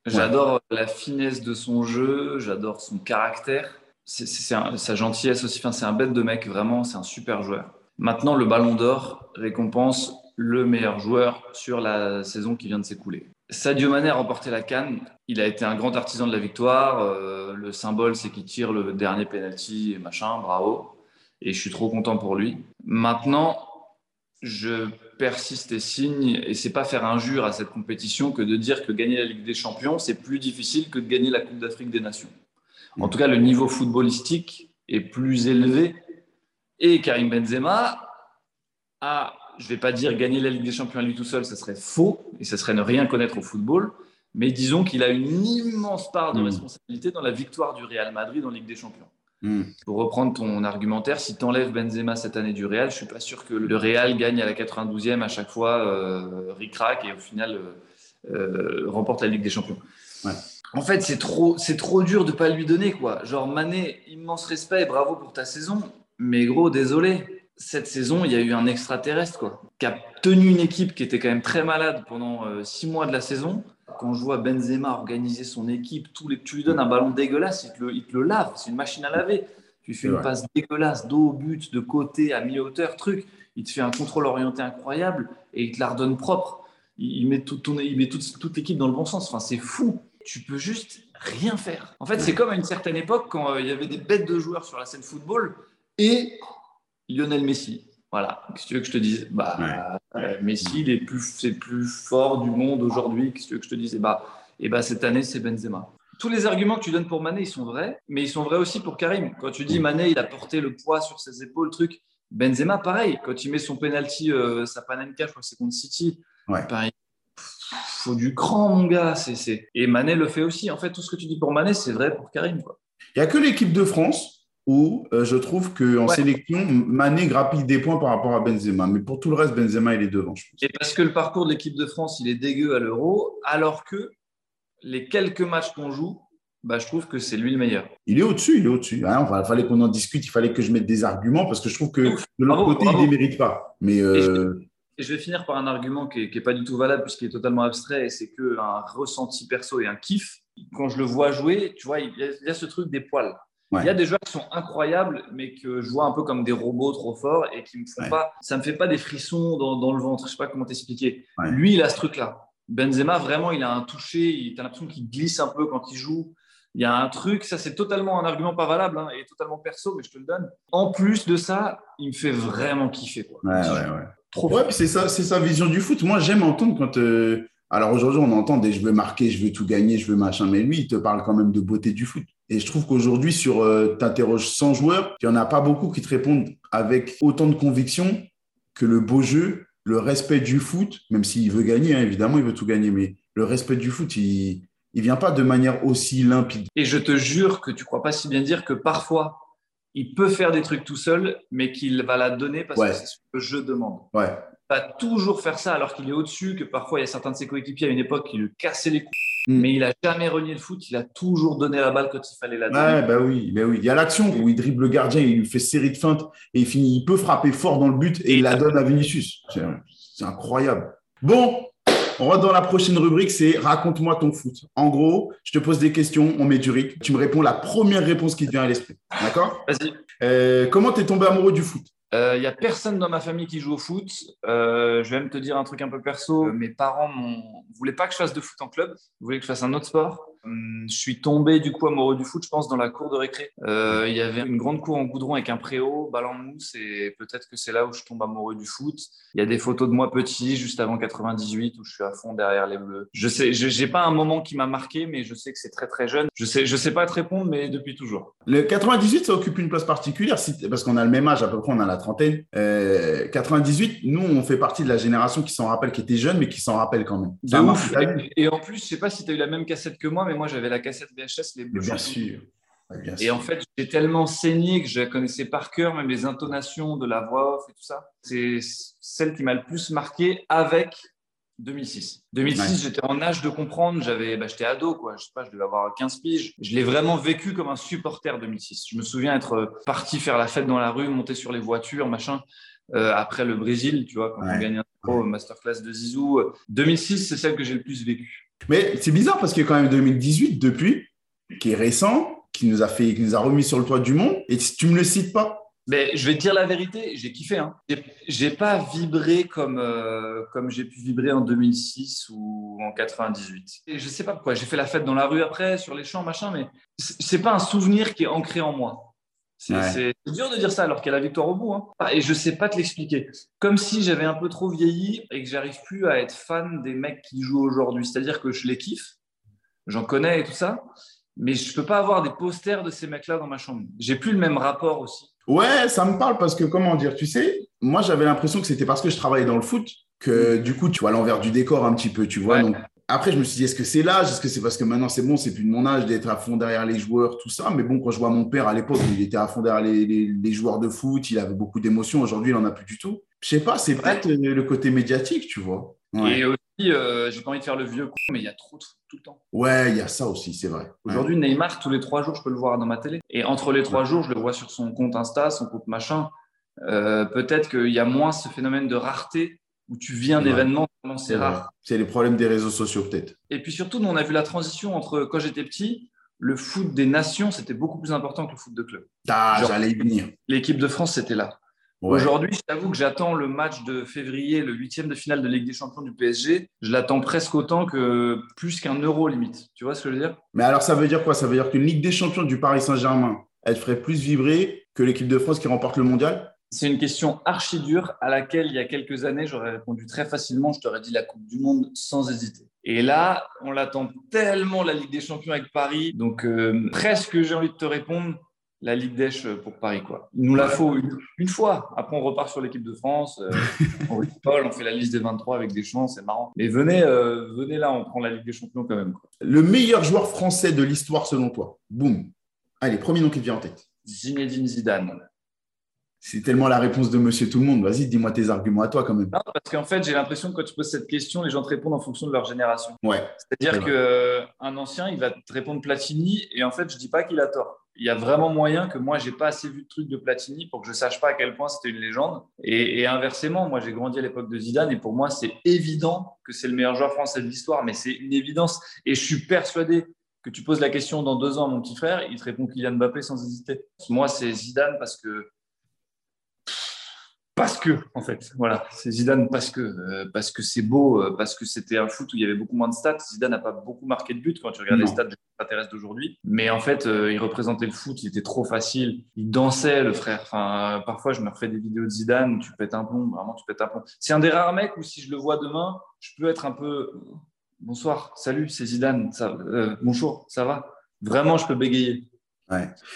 J'adore la finesse de son jeu, j'adore son caractère. C'est sa gentillesse aussi. Enfin, c'est un bête de mec, vraiment, c'est un super joueur. Maintenant, le Ballon d'Or récompense le meilleur joueur sur la saison qui vient de s'écouler. Sadio Mané a remporté la Cannes. Il a été un grand artisan de la victoire. Euh, le symbole, c'est qu'il tire le dernier penalty et machin. Bravo. Et je suis trop content pour lui. Maintenant, je persiste et signe, et c'est pas faire injure à cette compétition que de dire que gagner la Ligue des Champions, c'est plus difficile que de gagner la Coupe d'Afrique des Nations. En tout cas, le niveau footballistique est plus élevé. Et Karim Benzema a, je vais pas dire gagner la Ligue des Champions à lui tout seul, ce serait faux, et ce serait ne rien connaître au football, mais disons qu'il a une immense part de mmh. responsabilité dans la victoire du Real Madrid en Ligue des Champions. Hmm. Pour reprendre ton argumentaire, si tu enlèves Benzema cette année du Real, je suis pas sûr que le Real gagne à la 92e à chaque fois, euh, ric-rac, et au final euh, euh, remporte la Ligue des Champions. En fait, c'est trop, c'est trop dur de pas lui donner quoi. Genre Mané, immense respect et bravo pour ta saison, mais gros, désolé. Cette saison, il y a eu un extraterrestre quoi, qui a tenu une équipe qui était quand même très malade pendant euh, six mois de la saison quand je vois Benzema organiser son équipe, tous les, tu lui donnes un ballon dégueulasse, il te le, il te le lave, c'est une machine à laver. Tu fais une passe dégueulasse, dos au but, de côté, à mi-hauteur, truc. Il te fait un contrôle orienté incroyable et il te la redonne propre. Il, met, tout, il met toute, toute l'équipe dans le bon sens. Enfin, c'est fou. Tu peux juste rien faire. En fait, c'est comme à une certaine époque quand euh, il y avait des bêtes de joueurs sur la scène football et Lionel Messi. Voilà, qu'est-ce que tu veux que je te dise bah, euh, Messi, c'est plus, le plus fort du monde aujourd'hui. Qu'est-ce que je te dise et bah, et bah, cette année, c'est Benzema. Tous les arguments que tu donnes pour Mané, ils sont vrais, mais ils sont vrais aussi pour Karim. Quand tu dis Mané, il a porté le poids sur ses épaules, truc. Benzema, pareil. Quand il met son penalty, euh, sa panenka, je crois que c'est contre City, ouais. pareil. Faut du cran, mon gars. C'est, Et Mané le fait aussi. En fait, tout ce que tu dis pour Mané, c'est vrai pour Karim. Il n'y a que l'équipe de France où euh, je trouve qu'en sélection, Mané grappille des points par rapport à Benzema. Mais pour tout le reste, Benzema, il est devant. Je Et parce que le parcours de l'équipe de France, il est dégueu à l'Euro, alors que les quelques matchs qu'on joue, bah, je trouve que c'est lui le meilleur. Il est au-dessus, il est au-dessus. Hein, il fallait qu'on en discute, il fallait que je mette des arguments parce que je trouve que de l'autre côté, il ne les mérite pas. Mais, euh, et, je vais, finir par un argument qui n'est pas du tout valable puisqu'il est totalement abstrait et c'est qu'un ressenti perso et un kiff. Quand je le vois jouer, tu vois, il y a ce truc des poils. Il y a des joueurs qui sont incroyables, mais que je vois un peu comme des robots trop forts et qui me font pas. Ça me fait pas des frissons dans, le ventre. Je sais pas comment t'expliquer. Lui, il a ce truc-là. Benzema, vraiment, il a un toucher. Tu as l'impression qu'il glisse un peu quand il joue. Il y a un truc, ça c'est totalement un argument pas valable hein, et totalement perso, mais je te le donne. En plus de ça, il me fait vraiment kiffer. Quoi. Ouais, ouais, ouais. Trop ouais, c'est ça, c'est sa vision du foot. Moi, j'aime entendre quand. Euh, alors aujourd'hui, on entend des je veux marquer, je veux tout gagner, je veux machin, mais lui, il te parle quand même de beauté du foot. Et je trouve qu'aujourd'hui, sur euh, t'interroges 100 joueurs, il n'y en a pas beaucoup qui te répondent avec autant de conviction que le beau jeu, le respect du foot, même s'il veut gagner, hein, évidemment, il veut tout gagner, mais le respect du foot, il ne vient pas de manière aussi limpide. Et je te jure que tu crois pas si bien dire que parfois, il peut faire des trucs tout seul, mais qu'il va la donner parce que c'est ce que je demande. Ouais. Toujours faire ça alors qu'il est au-dessus, que parfois il y a certains de ses coéquipiers à une époque qui lui cassaient les coups. Mm. Mais il a jamais renié le foot, il a toujours donné la balle quand il fallait la donner. Ouais, bah oui, bah oui. Il y a l'action où il dribble le gardien, il lui fait série de feintes et il finit. Il peut frapper fort dans le but et, il la donne à Vinicius. C'est incroyable. Bon, on rentre dans la prochaine rubrique, c'est raconte-moi ton foot. En gros, je te pose des questions, on met du rythme. Tu me réponds la première réponse qui te vient à l'esprit. D'accord? Vas-y. Euh, comment t'es tombé amoureux du foot? Il euh, n'y a personne dans ma famille qui joue au foot. Euh, je vais même te dire un truc un peu perso. Mes parents ne voulaient pas que je fasse de foot en club. Ils voulaient que je fasse un autre sport. Hum, je suis tombé du coup amoureux du foot, je pense, dans la cour de récré. Euh, il y avait une grande cour en goudron avec un préau, balle en mousse, et peut-être que c'est là où je tombe amoureux du foot. Il y a des photos de moi petit, juste avant 98, où je suis à fond derrière les Bleus. Je sais, j'ai pas un moment qui m'a marqué, mais je sais que c'est très très jeune. Je sais, je sais pas te répondre, mais depuis toujours. Le 98, ça occupe une place particulière, parce qu'on a le même âge à peu près, on a la trentaine. 98, nous, on fait partie de la génération qui s'en rappelle, qui était jeune, mais qui s'en rappelle quand même. Et, et, en plus, je sais pas si tu as eu la même cassette que moi, mais moi j'avais la cassette VHS, les Bien sûr. et en fait, j'ai tellement saigné que je la connaissais par cœur, même les intonations de la voix off et tout ça. C'est celle qui m'a le plus marqué avec 2006. 2006, j'étais en âge de comprendre, j'avais, bah, j'étais ado, quoi. je sais pas, je devais avoir 15 piges. Je l'ai vraiment vécu comme un supporter 2006. Je me souviens être parti faire la fête dans la rue, monter sur les voitures, machin. Euh, après le Brésil, tu vois, quand on gagne un masterclass de Zizou. 2006, c'est celle que j'ai le plus vécu. Mais c'est bizarre parce qu'il y a quand même 2018 depuis, qui est récent, qui nous a fait, qui nous a remis sur le toit du monde, et tu me le cites pas. Mais je vais te dire la vérité, j'ai kiffé. Hein. J'ai pas vibré comme, euh, comme j'ai pu vibrer en 2006 ou en 98. Et je sais pas pourquoi. J'ai fait la fête dans la rue après, sur les champs, machin, mais c'est pas un souvenir qui est ancré en moi. C'est dur de dire ça alors qu'il y a la victoire au bout. Hein. Ah, et je sais pas te l'expliquer. Comme si j'avais un peu trop vieilli et que j'arrive plus à être fan des mecs qui jouent aujourd'hui. C'est-à-dire que je les kiffe, j'en connais et tout ça, mais je peux pas avoir des posters de ces mecs-là dans ma chambre. J'ai plus le même rapport aussi. Ouais, ça me parle parce que comment dire, tu sais, moi j'avais l'impression que c'était parce que je travaillais dans le foot que du coup tu vois l'envers du décor un petit peu, tu vois. Donc après, je me suis dit, est-ce que c'est l'âge? Est-ce que c'est parce que maintenant, c'est bon, c'est plus de mon âge d'être à fond derrière les joueurs, tout ça? Mais bon, quand je vois mon père à l'époque, il était à fond derrière les, joueurs de foot, il avait beaucoup d'émotions. Aujourd'hui, il n'en a plus du tout. Je sais pas, c'est peut-être le côté médiatique, tu vois. Et aussi, euh, j'ai pas envie de faire le vieux coup, mais il y a trop de foot tout le temps. Ouais, il y a ça aussi, c'est vrai. Aujourd'hui, Neymar, tous les trois jours, je peux le voir dans ma télé. Et entre les trois jours, je le vois sur son compte Insta, son compte machin. Euh, peut-être qu'il y a moins ce phénomène de rareté où tu vis un événement, c'est rare. C'est les problèmes des réseaux sociaux, peut-être. Et puis surtout, nous, on a vu la transition entre quand j'étais petit, le foot des nations, c'était beaucoup plus important que le foot de club. Ah, j'allais y venir. L'équipe de France, c'était là. Aujourd'hui, je t'avoue que j'attends le match de février, le huitième de finale de Ligue des Champions du PSG. Je l'attends presque autant que plus qu'un euro limite. Tu vois ce que je veux dire? Mais alors, ça veut dire quoi? Ça veut dire qu'une Ligue des Champions du Paris Saint-Germain, elle ferait plus vibrer que l'équipe de France qui remporte le mondial? C'est une question archi dure à laquelle, il y a quelques années, j'aurais répondu très facilement. Je t'aurais dit la Coupe du Monde sans hésiter. Et là, on l'attend tellement, la Ligue des Champions avec Paris. Donc, euh, presque, j'ai envie de te répondre, la Ligue des pour Paris. Quoi. Il nous la faut une, fois. Après, on repart sur l'équipe de France. Euh, on on fait la liste des 23 avec des champs, c'est marrant. Mais venez, euh, venez là, on prend la Ligue des Champions quand même. Le meilleur joueur français de l'histoire selon toi? Boum. Allez, premier nom qui te vient en tête. Zinedine Zidane. C'est tellement la réponse de monsieur tout le monde. Vas-y, dis-moi tes arguments à toi quand même. Non, parce qu'en fait, j'ai l'impression que quand tu poses cette question, les gens te répondent en fonction de leur génération. Ouais. C'est-à-dire qu'un ancien, il va te répondre Platini, et en fait, je dis pas qu'il a tort. Il y a vraiment moyen que moi, j'ai pas assez vu de trucs de Platini pour que je sache pas à quel point c'était une légende. Et, inversement, moi, j'ai grandi à l'époque de Zidane, et pour moi, c'est évident que c'est le meilleur joueur français de l'histoire, mais c'est une évidence. Et je suis persuadé que tu poses la question dans deux ans à mon petit frère, il te répond Kylian Mbappé sans hésiter. Moi, c'est Zidane parce que parce que, en fait, voilà, c'est Zidane parce que, euh, parce que c'est beau, euh, parce que c'était un foot où il y avait beaucoup moins de stats. Zidane n'a pas beaucoup marqué de but quand tu regardes les stats des d'aujourd'hui. Mais en fait, euh, il représentait le foot, il était trop facile. Il dansait, le frère. Enfin, parfois, je me refais des vidéos de Zidane, tu pètes un plomb, vraiment, tu pètes un plomb. C'est un des rares mecs où si je le vois demain, je peux être un peu. Bonsoir, salut, c'est Zidane. Ça, bonjour, ça va? Vraiment, je peux bégayer.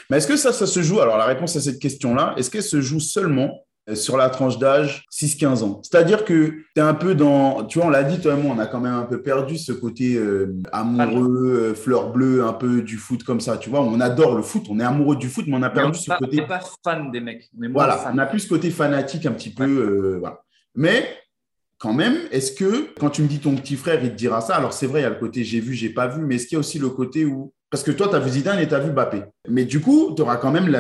Mais est-ce que ça, ça se joue? Alors, la réponse à cette question-là, est-ce qu'elle se joue seulement sur la tranche d'âge 6-15 ans. C'est-à-dire que tu es un peu dans, tu vois, on l'a dit, toi et moi, on a quand même un peu perdu ce côté euh, amoureux, euh, fleur bleue, un peu du foot comme ça, tu vois. On adore le foot, on est amoureux du foot, mais on a perdu ce côté. On n'est pas fan des mecs. voilà, on a plus ce côté fanatique un petit peu. voilà. Mais quand même, est-ce que quand tu me dis ton petit frère, il te dira ça Alors c'est vrai, il y a le côté j'ai vu, j'ai pas vu, mais est-ce qu'il y a aussi le côté où parce que toi, tu as vu Zidane et tu as vu Mbappé. Mais du coup, tu auras quand même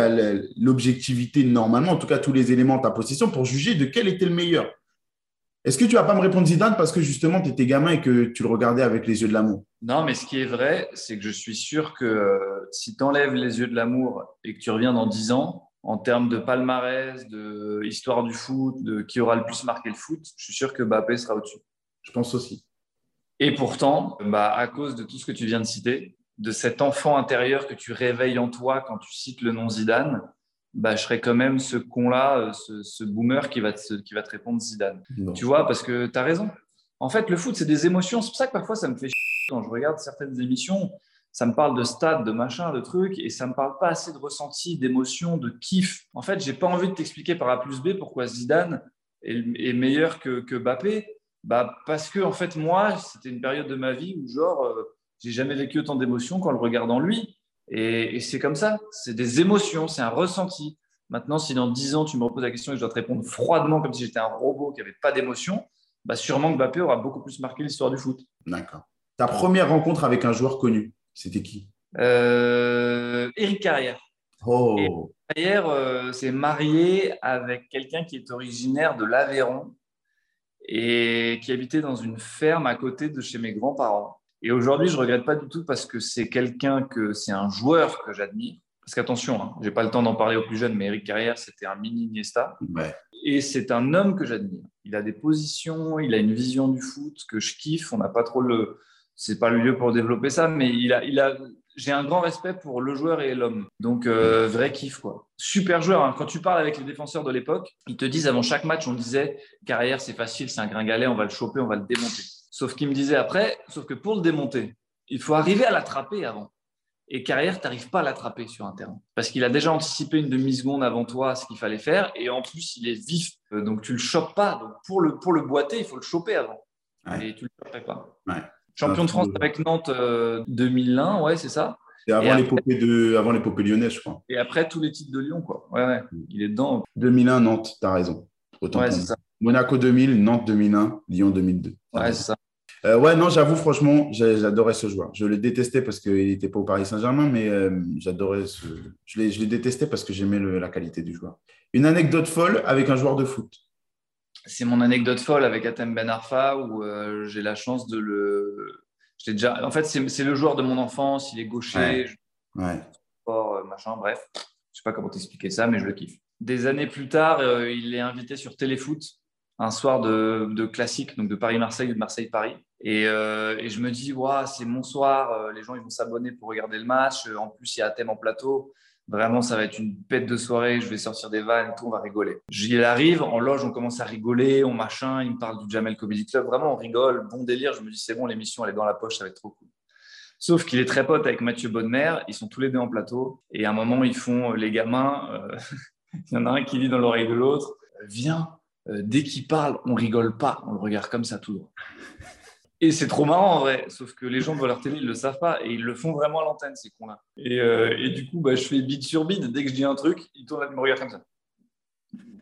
l'objectivité, normalement, en tout cas tous les éléments de ta possession, pour juger de quel était le meilleur. Est-ce que tu vas pas me répondre Zidane parce que justement, tu étais gamin et que tu le regardais avec les yeux de l'amour? Non, mais ce qui est vrai, c'est que je suis sûr que euh, si tu enlèves les yeux de l'amour et que tu reviens dans 10 ans, en termes de palmarès, de histoire du foot, de qui aura le plus marqué le foot, je suis sûr que Mbappé sera au-dessus. Je pense aussi. Et pourtant, bah, à cause de tout ce que tu viens de citer, de cet enfant intérieur que tu réveilles en toi quand tu cites le nom Zidane, bah, je serais quand même ce con-là, euh, ce, boomer qui va, te, qui va te répondre Zidane. Tu vois, parce que tu as raison. En fait, le foot, c'est des émotions. C'est pour ça que parfois, ça me fait chier quand je regarde certaines émissions. Ça me parle de stade, de machin, de trucs, et ça me parle pas assez de ressenti, d'émotion, de kiff. En fait, j'ai pas envie de t'expliquer par A plus B pourquoi Zidane est, meilleur que, que Bappé. Bah, parce que, en fait, moi, c'était une période de ma vie où, genre, euh, j'ai jamais vécu autant d'émotions qu'en le regardant lui. Et, c'est comme ça. C'est des émotions, c'est un ressenti. Maintenant, si dans 10 ans, tu me reposes la question et je dois te répondre froidement comme si j'étais un robot qui n'avait pas d'émotion, bah sûrement que Mbappé aura beaucoup plus marqué l'histoire du foot. D'accord. Ta première rencontre avec un joueur connu, c'était qui? Euh, Eric Carrière. Oh. Eric Carrière euh, s'est marié avec quelqu'un qui est originaire de l'Aveyron et qui habitait dans une ferme à côté de chez mes grands-parents. Et aujourd'hui, je regrette pas du tout parce que c'est quelqu'un que c'est un joueur que j'admire. Parce qu'attention, hein, j'ai pas le temps d'en parler aux plus jeunes, mais Eric Carrière, c'était un mini Iniesta. Et c'est un homme que j'admire. Il a des positions, il a une vision du foot que je kiffe. On n'a pas trop le, c'est pas le lieu pour développer ça, mais il a, il a, j'ai un grand respect pour le joueur et l'homme. Donc, euh, vrai kiff, quoi. Super joueur. Hein. Quand tu parles avec les défenseurs de l'époque, ils te disent avant chaque match, on disait Carrière, c'est facile, c'est un gringalet, on va le choper, on va le démonter. Sauf qu'il me disait après, sauf que pour le démonter, il faut arriver à l'attraper avant. Et Carrière, tu n'arrives pas à l'attraper sur un terrain. Parce qu'il a déjà anticipé une demi-seconde avant toi ce qu'il fallait faire. Et en plus, il est vif. Euh, donc, tu ne le chopes pas. Donc, pour le, pour le boiter, il faut le choper avant. Et tu ne le chopes pas. Champion de France avec Nantes 2001, euh, ouais, c'est ça. Et avant l'épopée de, avant l'épopée lyonnaise, je crois. Et après tous les titres de Lyon, quoi. Ouais, ouais. Mm. Il est dedans. 2001, Nantes, tu as raison. Autant ouais, c'est ça. Monaco 2000, Nantes 2001, Lyon 2002. Ouais, c'est ça. Euh, ouais, non, j'avoue, franchement, j'adorais ce joueur. Je le détestais parce qu'il n'était pas au Paris Saint-Germain, mais euh, j'adorais ce. Je l'ai détesté parce que j'aimais la qualité du joueur. Une anecdote folle avec un joueur de foot. C'est mon anecdote folle avec Atem Ben Arfa où euh, j'ai la chance de le. Déjà... En fait, c'est le joueur de mon enfance. Il est gaucher. Ouais. Sport, machin, bref. Je sais pas comment t'expliquer ça, mais je le kiffe. Des années plus tard, il est invité sur Téléfoot un soir de, de classique, donc de Paris-Marseille ou de Marseille-Paris. Euh, et, je me dis, c'est mon soir, euh, les gens ils vont s'abonner pour regarder le match. Euh, en plus, il y a un thème en plateau. Vraiment, ça va être une pète de soirée. Je vais sortir des vannes, tout, on va rigoler. J'y arrive, en loge, on commence à rigoler, on machin. Il me parle du Jamel Comedy Club. Vraiment, on rigole, bon délire. Je me dis, c'est bon, l'émission, elle est dans la poche, ça va être trop cool. Sauf qu'il est très pote avec Mathieu Bonnemer. Ils sont tous les deux en plateau. Et à un moment, ils font les gamins. il y en a un qui dit dans l'oreille de l'autre Viens, dès qu'il parle, on rigole pas. On le regarde comme ça tout droit. Et c'est trop marrant en vrai, sauf que les gens de leur télé, ils le savent pas et ils le font vraiment à l'antenne, ces cons-là. Et, euh, et, du coup, bah, je fais bide sur bide. Dès que je dis un truc, ils tournent la me regardent comme ça.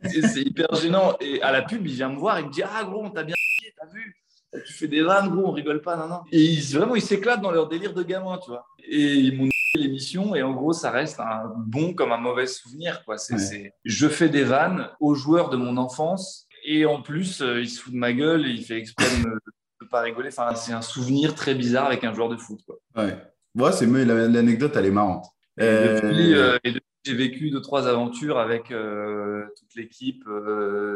Et c'est hyper gênant. Et à la pub, il vient me voir, il me dit Ah, gros, on t'a bien t'as vu? Tu fais des vannes, gros, on rigole pas, non, non. Et ils, vraiment, ils s'éclatent dans leur délire de gamin, tu vois. Et ils m'ont l'émission et en gros, ça reste un bon comme un mauvais souvenir, quoi. C'est, Je fais des vannes aux joueurs de mon enfance et en plus, euh, il se fout de ma gueule et il fait exprès de me pas rigoler. Enfin, c'est un souvenir très bizarre avec un joueur de foot. Quoi. Ouais. c'est l'anecdote, elle est marrante. Euh, euh, et depuis, j'ai vécu deux, trois aventures avec euh, toute l'équipe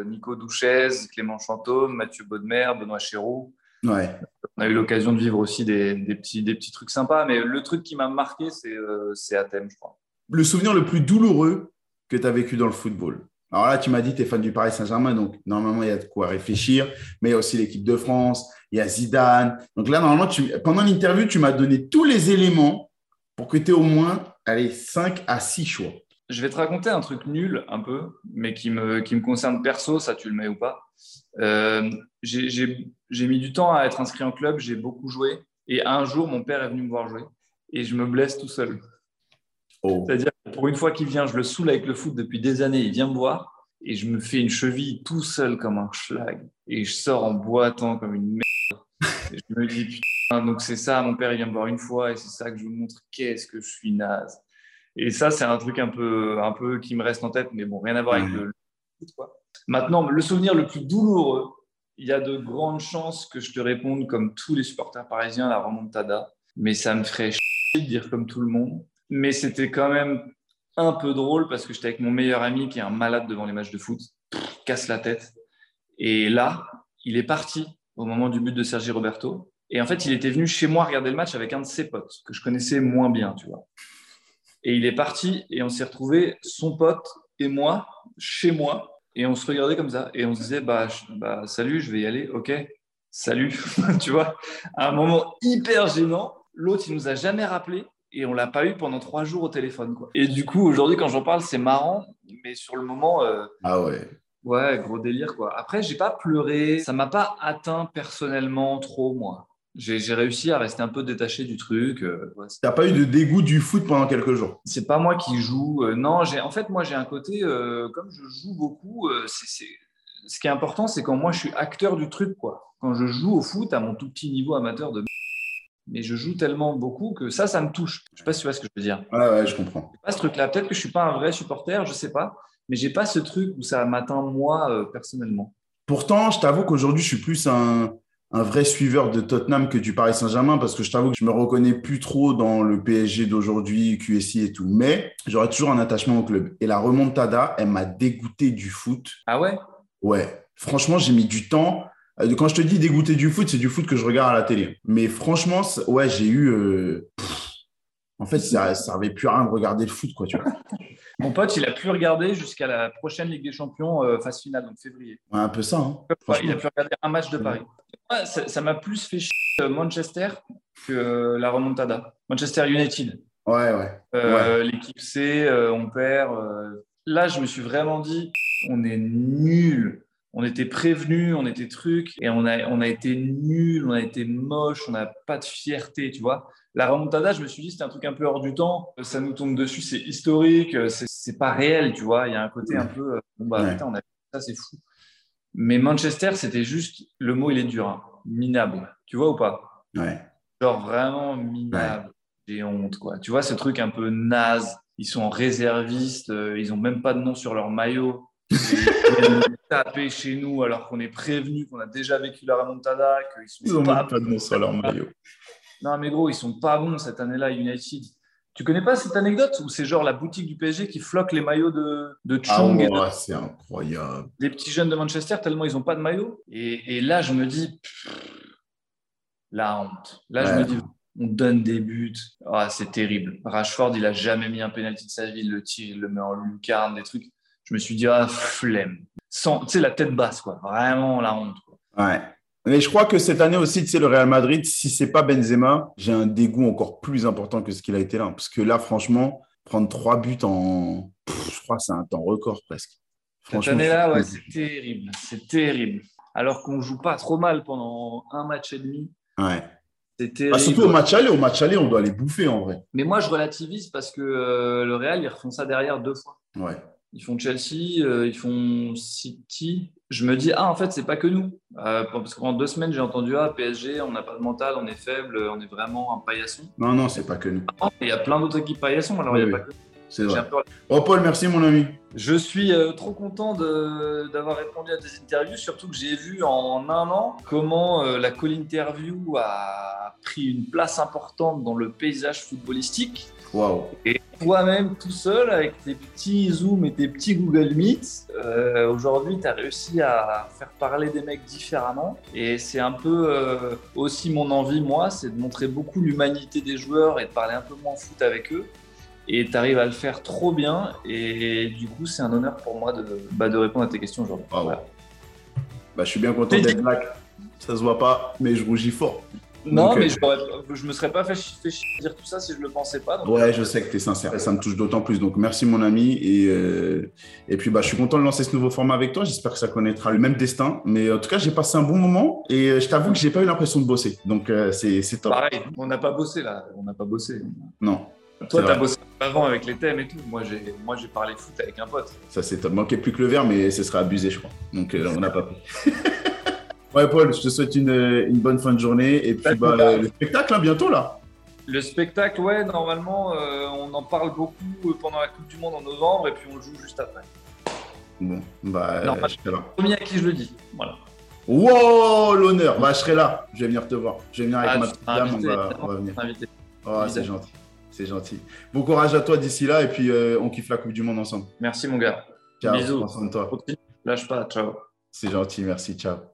Nico Douchez, Clément Chantôme, Mathieu Baudemer, Benoît Chéroux. Ouais. On a eu l'occasion de vivre aussi des, petits, des petits trucs sympas, mais le truc qui m'a marqué, c'est c'est Athènes, je crois. Le souvenir le plus douloureux que tu as vécu dans le football alors là, tu m'as dit, tu es fan du Paris Saint-Germain, donc normalement, il y a de quoi réfléchir. Mais il y a aussi l'équipe de France, il y a Zidane. Donc là, normalement, pendant l'interview, tu m'as donné tous les éléments pour que tu aies au moins allez, 5 à 6 choix. Je vais te raconter un truc nul, un peu, mais qui me, qui me concerne perso, ça tu le mets ou pas. Euh, j'ai mis du temps à être inscrit en club, j'ai beaucoup joué. Et un jour, mon père est venu me voir jouer et je me blesse tout seul. Oh. C'est-à-dire, pour une fois qu'il vient, je le saoule avec le foot depuis des années, il vient me voir et je me fais une cheville tout seul comme un schlag. Et je sors en boitant comme une merde. Et je me dis, putain, donc c'est ça, mon père il vient me voir une fois et c'est ça que je vous montre, qu'est-ce que je suis naze. Et ça, c'est un truc un peu, un peu qui me reste en tête, mais bon, rien à voir avec le, foot. Quoi. Maintenant, le souvenir le plus douloureux, il y a de grandes chances que je te réponde comme tous les supporters parisiens, la remontada. Mais ça me ferait chier de dire comme tout le monde. Mais c'était quand même un peu drôle parce que j'étais avec mon meilleur ami qui est un malade devant les matchs de foot, casse la tête. Et là, il est parti au moment du but de Sergi Roberto. Et en fait, il était venu chez moi regarder le match avec un de ses potes que je connaissais moins bien, tu vois. Et il est parti et on s'est retrouvé, son pote et moi, chez moi. Et on se regardait comme ça. Et on se disait, bah, bah salut, je vais y aller. OK, salut. tu vois, à un moment hyper gênant. L'autre, il nous a jamais rappelé et on l'a pas eu pendant trois jours au téléphone. Quoi. Et du coup, aujourd'hui, quand j'en parle, c'est marrant, mais sur le moment. Euh, ah ouais. Ouais, gros délire quoi. Après, j'ai pas pleuré, ça m'a pas atteint personnellement trop moi. J'ai réussi à rester un peu détaché du truc. Euh, T'as pas eu de dégoût du foot pendant quelques jours? C'est pas moi qui joue. Euh, non, j'ai en fait moi j'ai un côté comme je joue beaucoup. c'est ce qui est important, c'est quand moi je suis acteur du truc quoi. Quand je joue au foot à mon tout petit niveau amateur de mais je joue tellement beaucoup que ça, ça me touche. Je sais pas si tu vois ce que je veux dire. Ouais, ouais, je comprends. Pas ce truc-là. Peut-être que je suis pas un vrai supporter, je sais pas, mais j'ai pas ce truc où ça m'atteint moi euh, personnellement. Pourtant, je t'avoue qu'aujourd'hui, je suis plus un, un, vrai suiveur de Tottenham que du Paris Saint-Germain parce que je t'avoue que je me reconnais plus trop dans le PSG d'aujourd'hui, QSI et tout. Mais j'aurais toujours un attachement au club. Et la remontada, elle m'a dégoûté du foot. Ah ouais? Ouais. Franchement, j'ai mis du temps quand je te dis dégoûté du foot, c'est du foot que je regarde à la télé. Mais franchement, ouais, j'ai eu. Euh, en fait, ça ne servait plus à rien de regarder le foot, quoi, tu vois. Mon pote, il a pu regarder jusqu'à la prochaine Ligue des Champions, euh, phase finale, donc février. Ouais, un peu ça. Hein, il a pu regarder un match de Paris. ça m'a plus fait chier Manchester que la remontada. Manchester United. Ouais, ouais. L'équipe C, on perd. Là, je me suis vraiment dit, on est nul on était prévenus, on était trucs, et on a, on a été nuls, on a été moche, on n'a pas de fierté, tu vois. La remontada, je me suis dit, c'était un truc un peu hors du temps, ça nous tombe dessus, c'est historique, c'est pas réel, tu vois. Il y a un côté un peu, euh, bon, bah, putain, on a ça, c'est fou. Mais Manchester, c'était juste, le mot, il est dur, hein, minable, tu vois ou pas? Ouais. Genre vraiment minable. J'ai honte, quoi. Tu vois, ce truc un peu naze. Ils sont réservistes, euh, ils ont même pas de nom sur leur maillot. Ils taper chez nous alors qu'on est prévenu, qu'on a déjà vécu la remontada, qu'ils sont ils pas, pas de sur leur maillot. Non, mais gros, ils sont pas bons cette année-là, United. Tu connais pas cette anecdote où c'est genre la boutique du PSG qui floque les maillots de, de ah Chong ah c'est incroyable. Les petits jeunes de Manchester, tellement ils n'ont pas de maillot. Et, là, je me dis, la honte. Là, je me dis, on donne des buts. Ah, c'est terrible. Rashford, il a jamais mis un penalty de sa vie, il le tire, il le met en lucarne, des trucs je me suis dit, ah, flemme. Sans, tu sais, la tête basse, quoi. Vraiment la honte. Ouais. Mais je crois que cette année aussi, tu sais, le Real Madrid, si c'est pas Benzema, j'ai un dégoût encore plus important que ce qu'il a été là. Parce que là, franchement, prendre trois buts en. je crois que c'est un temps record presque. Cette année-là, ouais, c'est terrible. C'est terrible. Alors qu'on joue pas trop mal pendant un match et demi. Ouais. C'était bah, surtout au match aller, au match aller, on doit les bouffer en vrai. Mais moi, je relativise parce que euh, le Real, ils refont ça derrière deux fois. Ouais ils font Chelsea, euh, ils font City. Je me dis, ah, en fait, c'est pas que nous. Euh, parce que pendant deux semaines, j'ai entendu, ah, PSG, on n'a pas de mental, on est faible, on est vraiment un paillasson. Non, non, c'est pas que nous. il y a plein d'autres équipes paillassons, alors il n'y a pas que nous. C'est vrai. Oh, Paul, merci, mon ami. Je suis euh, trop content d'avoir répondu à tes interviews, surtout que j'ai vu en un an comment la call interview a pris une place importante dans le paysage footballistique. Wow. Et toi-même tout seul avec tes petits Zoom et tes petits Google Meet, euh, aujourd'hui tu as réussi à faire parler des mecs différemment. Et c'est un peu euh, aussi mon envie, moi, c'est de montrer beaucoup l'humanité des joueurs et de parler un peu moins foot avec eux. Et tu arrives à le faire trop bien. Et du coup, c'est un honneur pour moi de, bah, de répondre à tes questions aujourd'hui. Bah, je suis bien content d'être black. Ça se voit pas, mais je rougis fort. Non, mais euh, je, ne me serais pas fait, fait dire tout ça si je le pensais pas. ouais, je sais que tu es sincère. Ça me touche d'autant plus. Donc, merci, mon ami. Et, euh, et puis, bah, je suis content de lancer ce nouveau format avec toi. J'espère que ça connaîtra le même destin. Mais en tout cas, j'ai passé un bon moment et je t'avoue que j'ai pas eu l'impression de bosser. Donc, c'est top. Pareil, on n'a pas bossé là. On n'a pas bossé. Non. Toi, tu as bossé avant avec les thèmes et tout. Moi, j'ai, moi, j'ai parlé foot avec un pote. Ça, c'est top. Manquait plus que le verre, mais ce serait abusé, je crois. Donc, on n'a pas pris. Ouais, Paul, je te souhaite une, une bonne fin de journée. Et puis, bah, le, spectacle, hein, bientôt, là. Le spectacle, ouais, normalement, euh, on en parle beaucoup euh, pendant la Coupe du Monde en novembre et puis on le joue juste après. Bon, bah, je serai là. Premier à qui je le dis. Voilà. Wow, l'honneur. Bah, je serai là. Je vais venir te voir. Je vais venir avec ah, ma petite dame. On va, on va venir. Oh, c'est gentil. C'est gentil. Bon courage à toi d'ici là et puis euh, on kiffe la Coupe du Monde ensemble. Merci, mon gars. Ciao. Bisous. Prends toi. Lâche pas. Ciao. C'est gentil. Merci. Ciao.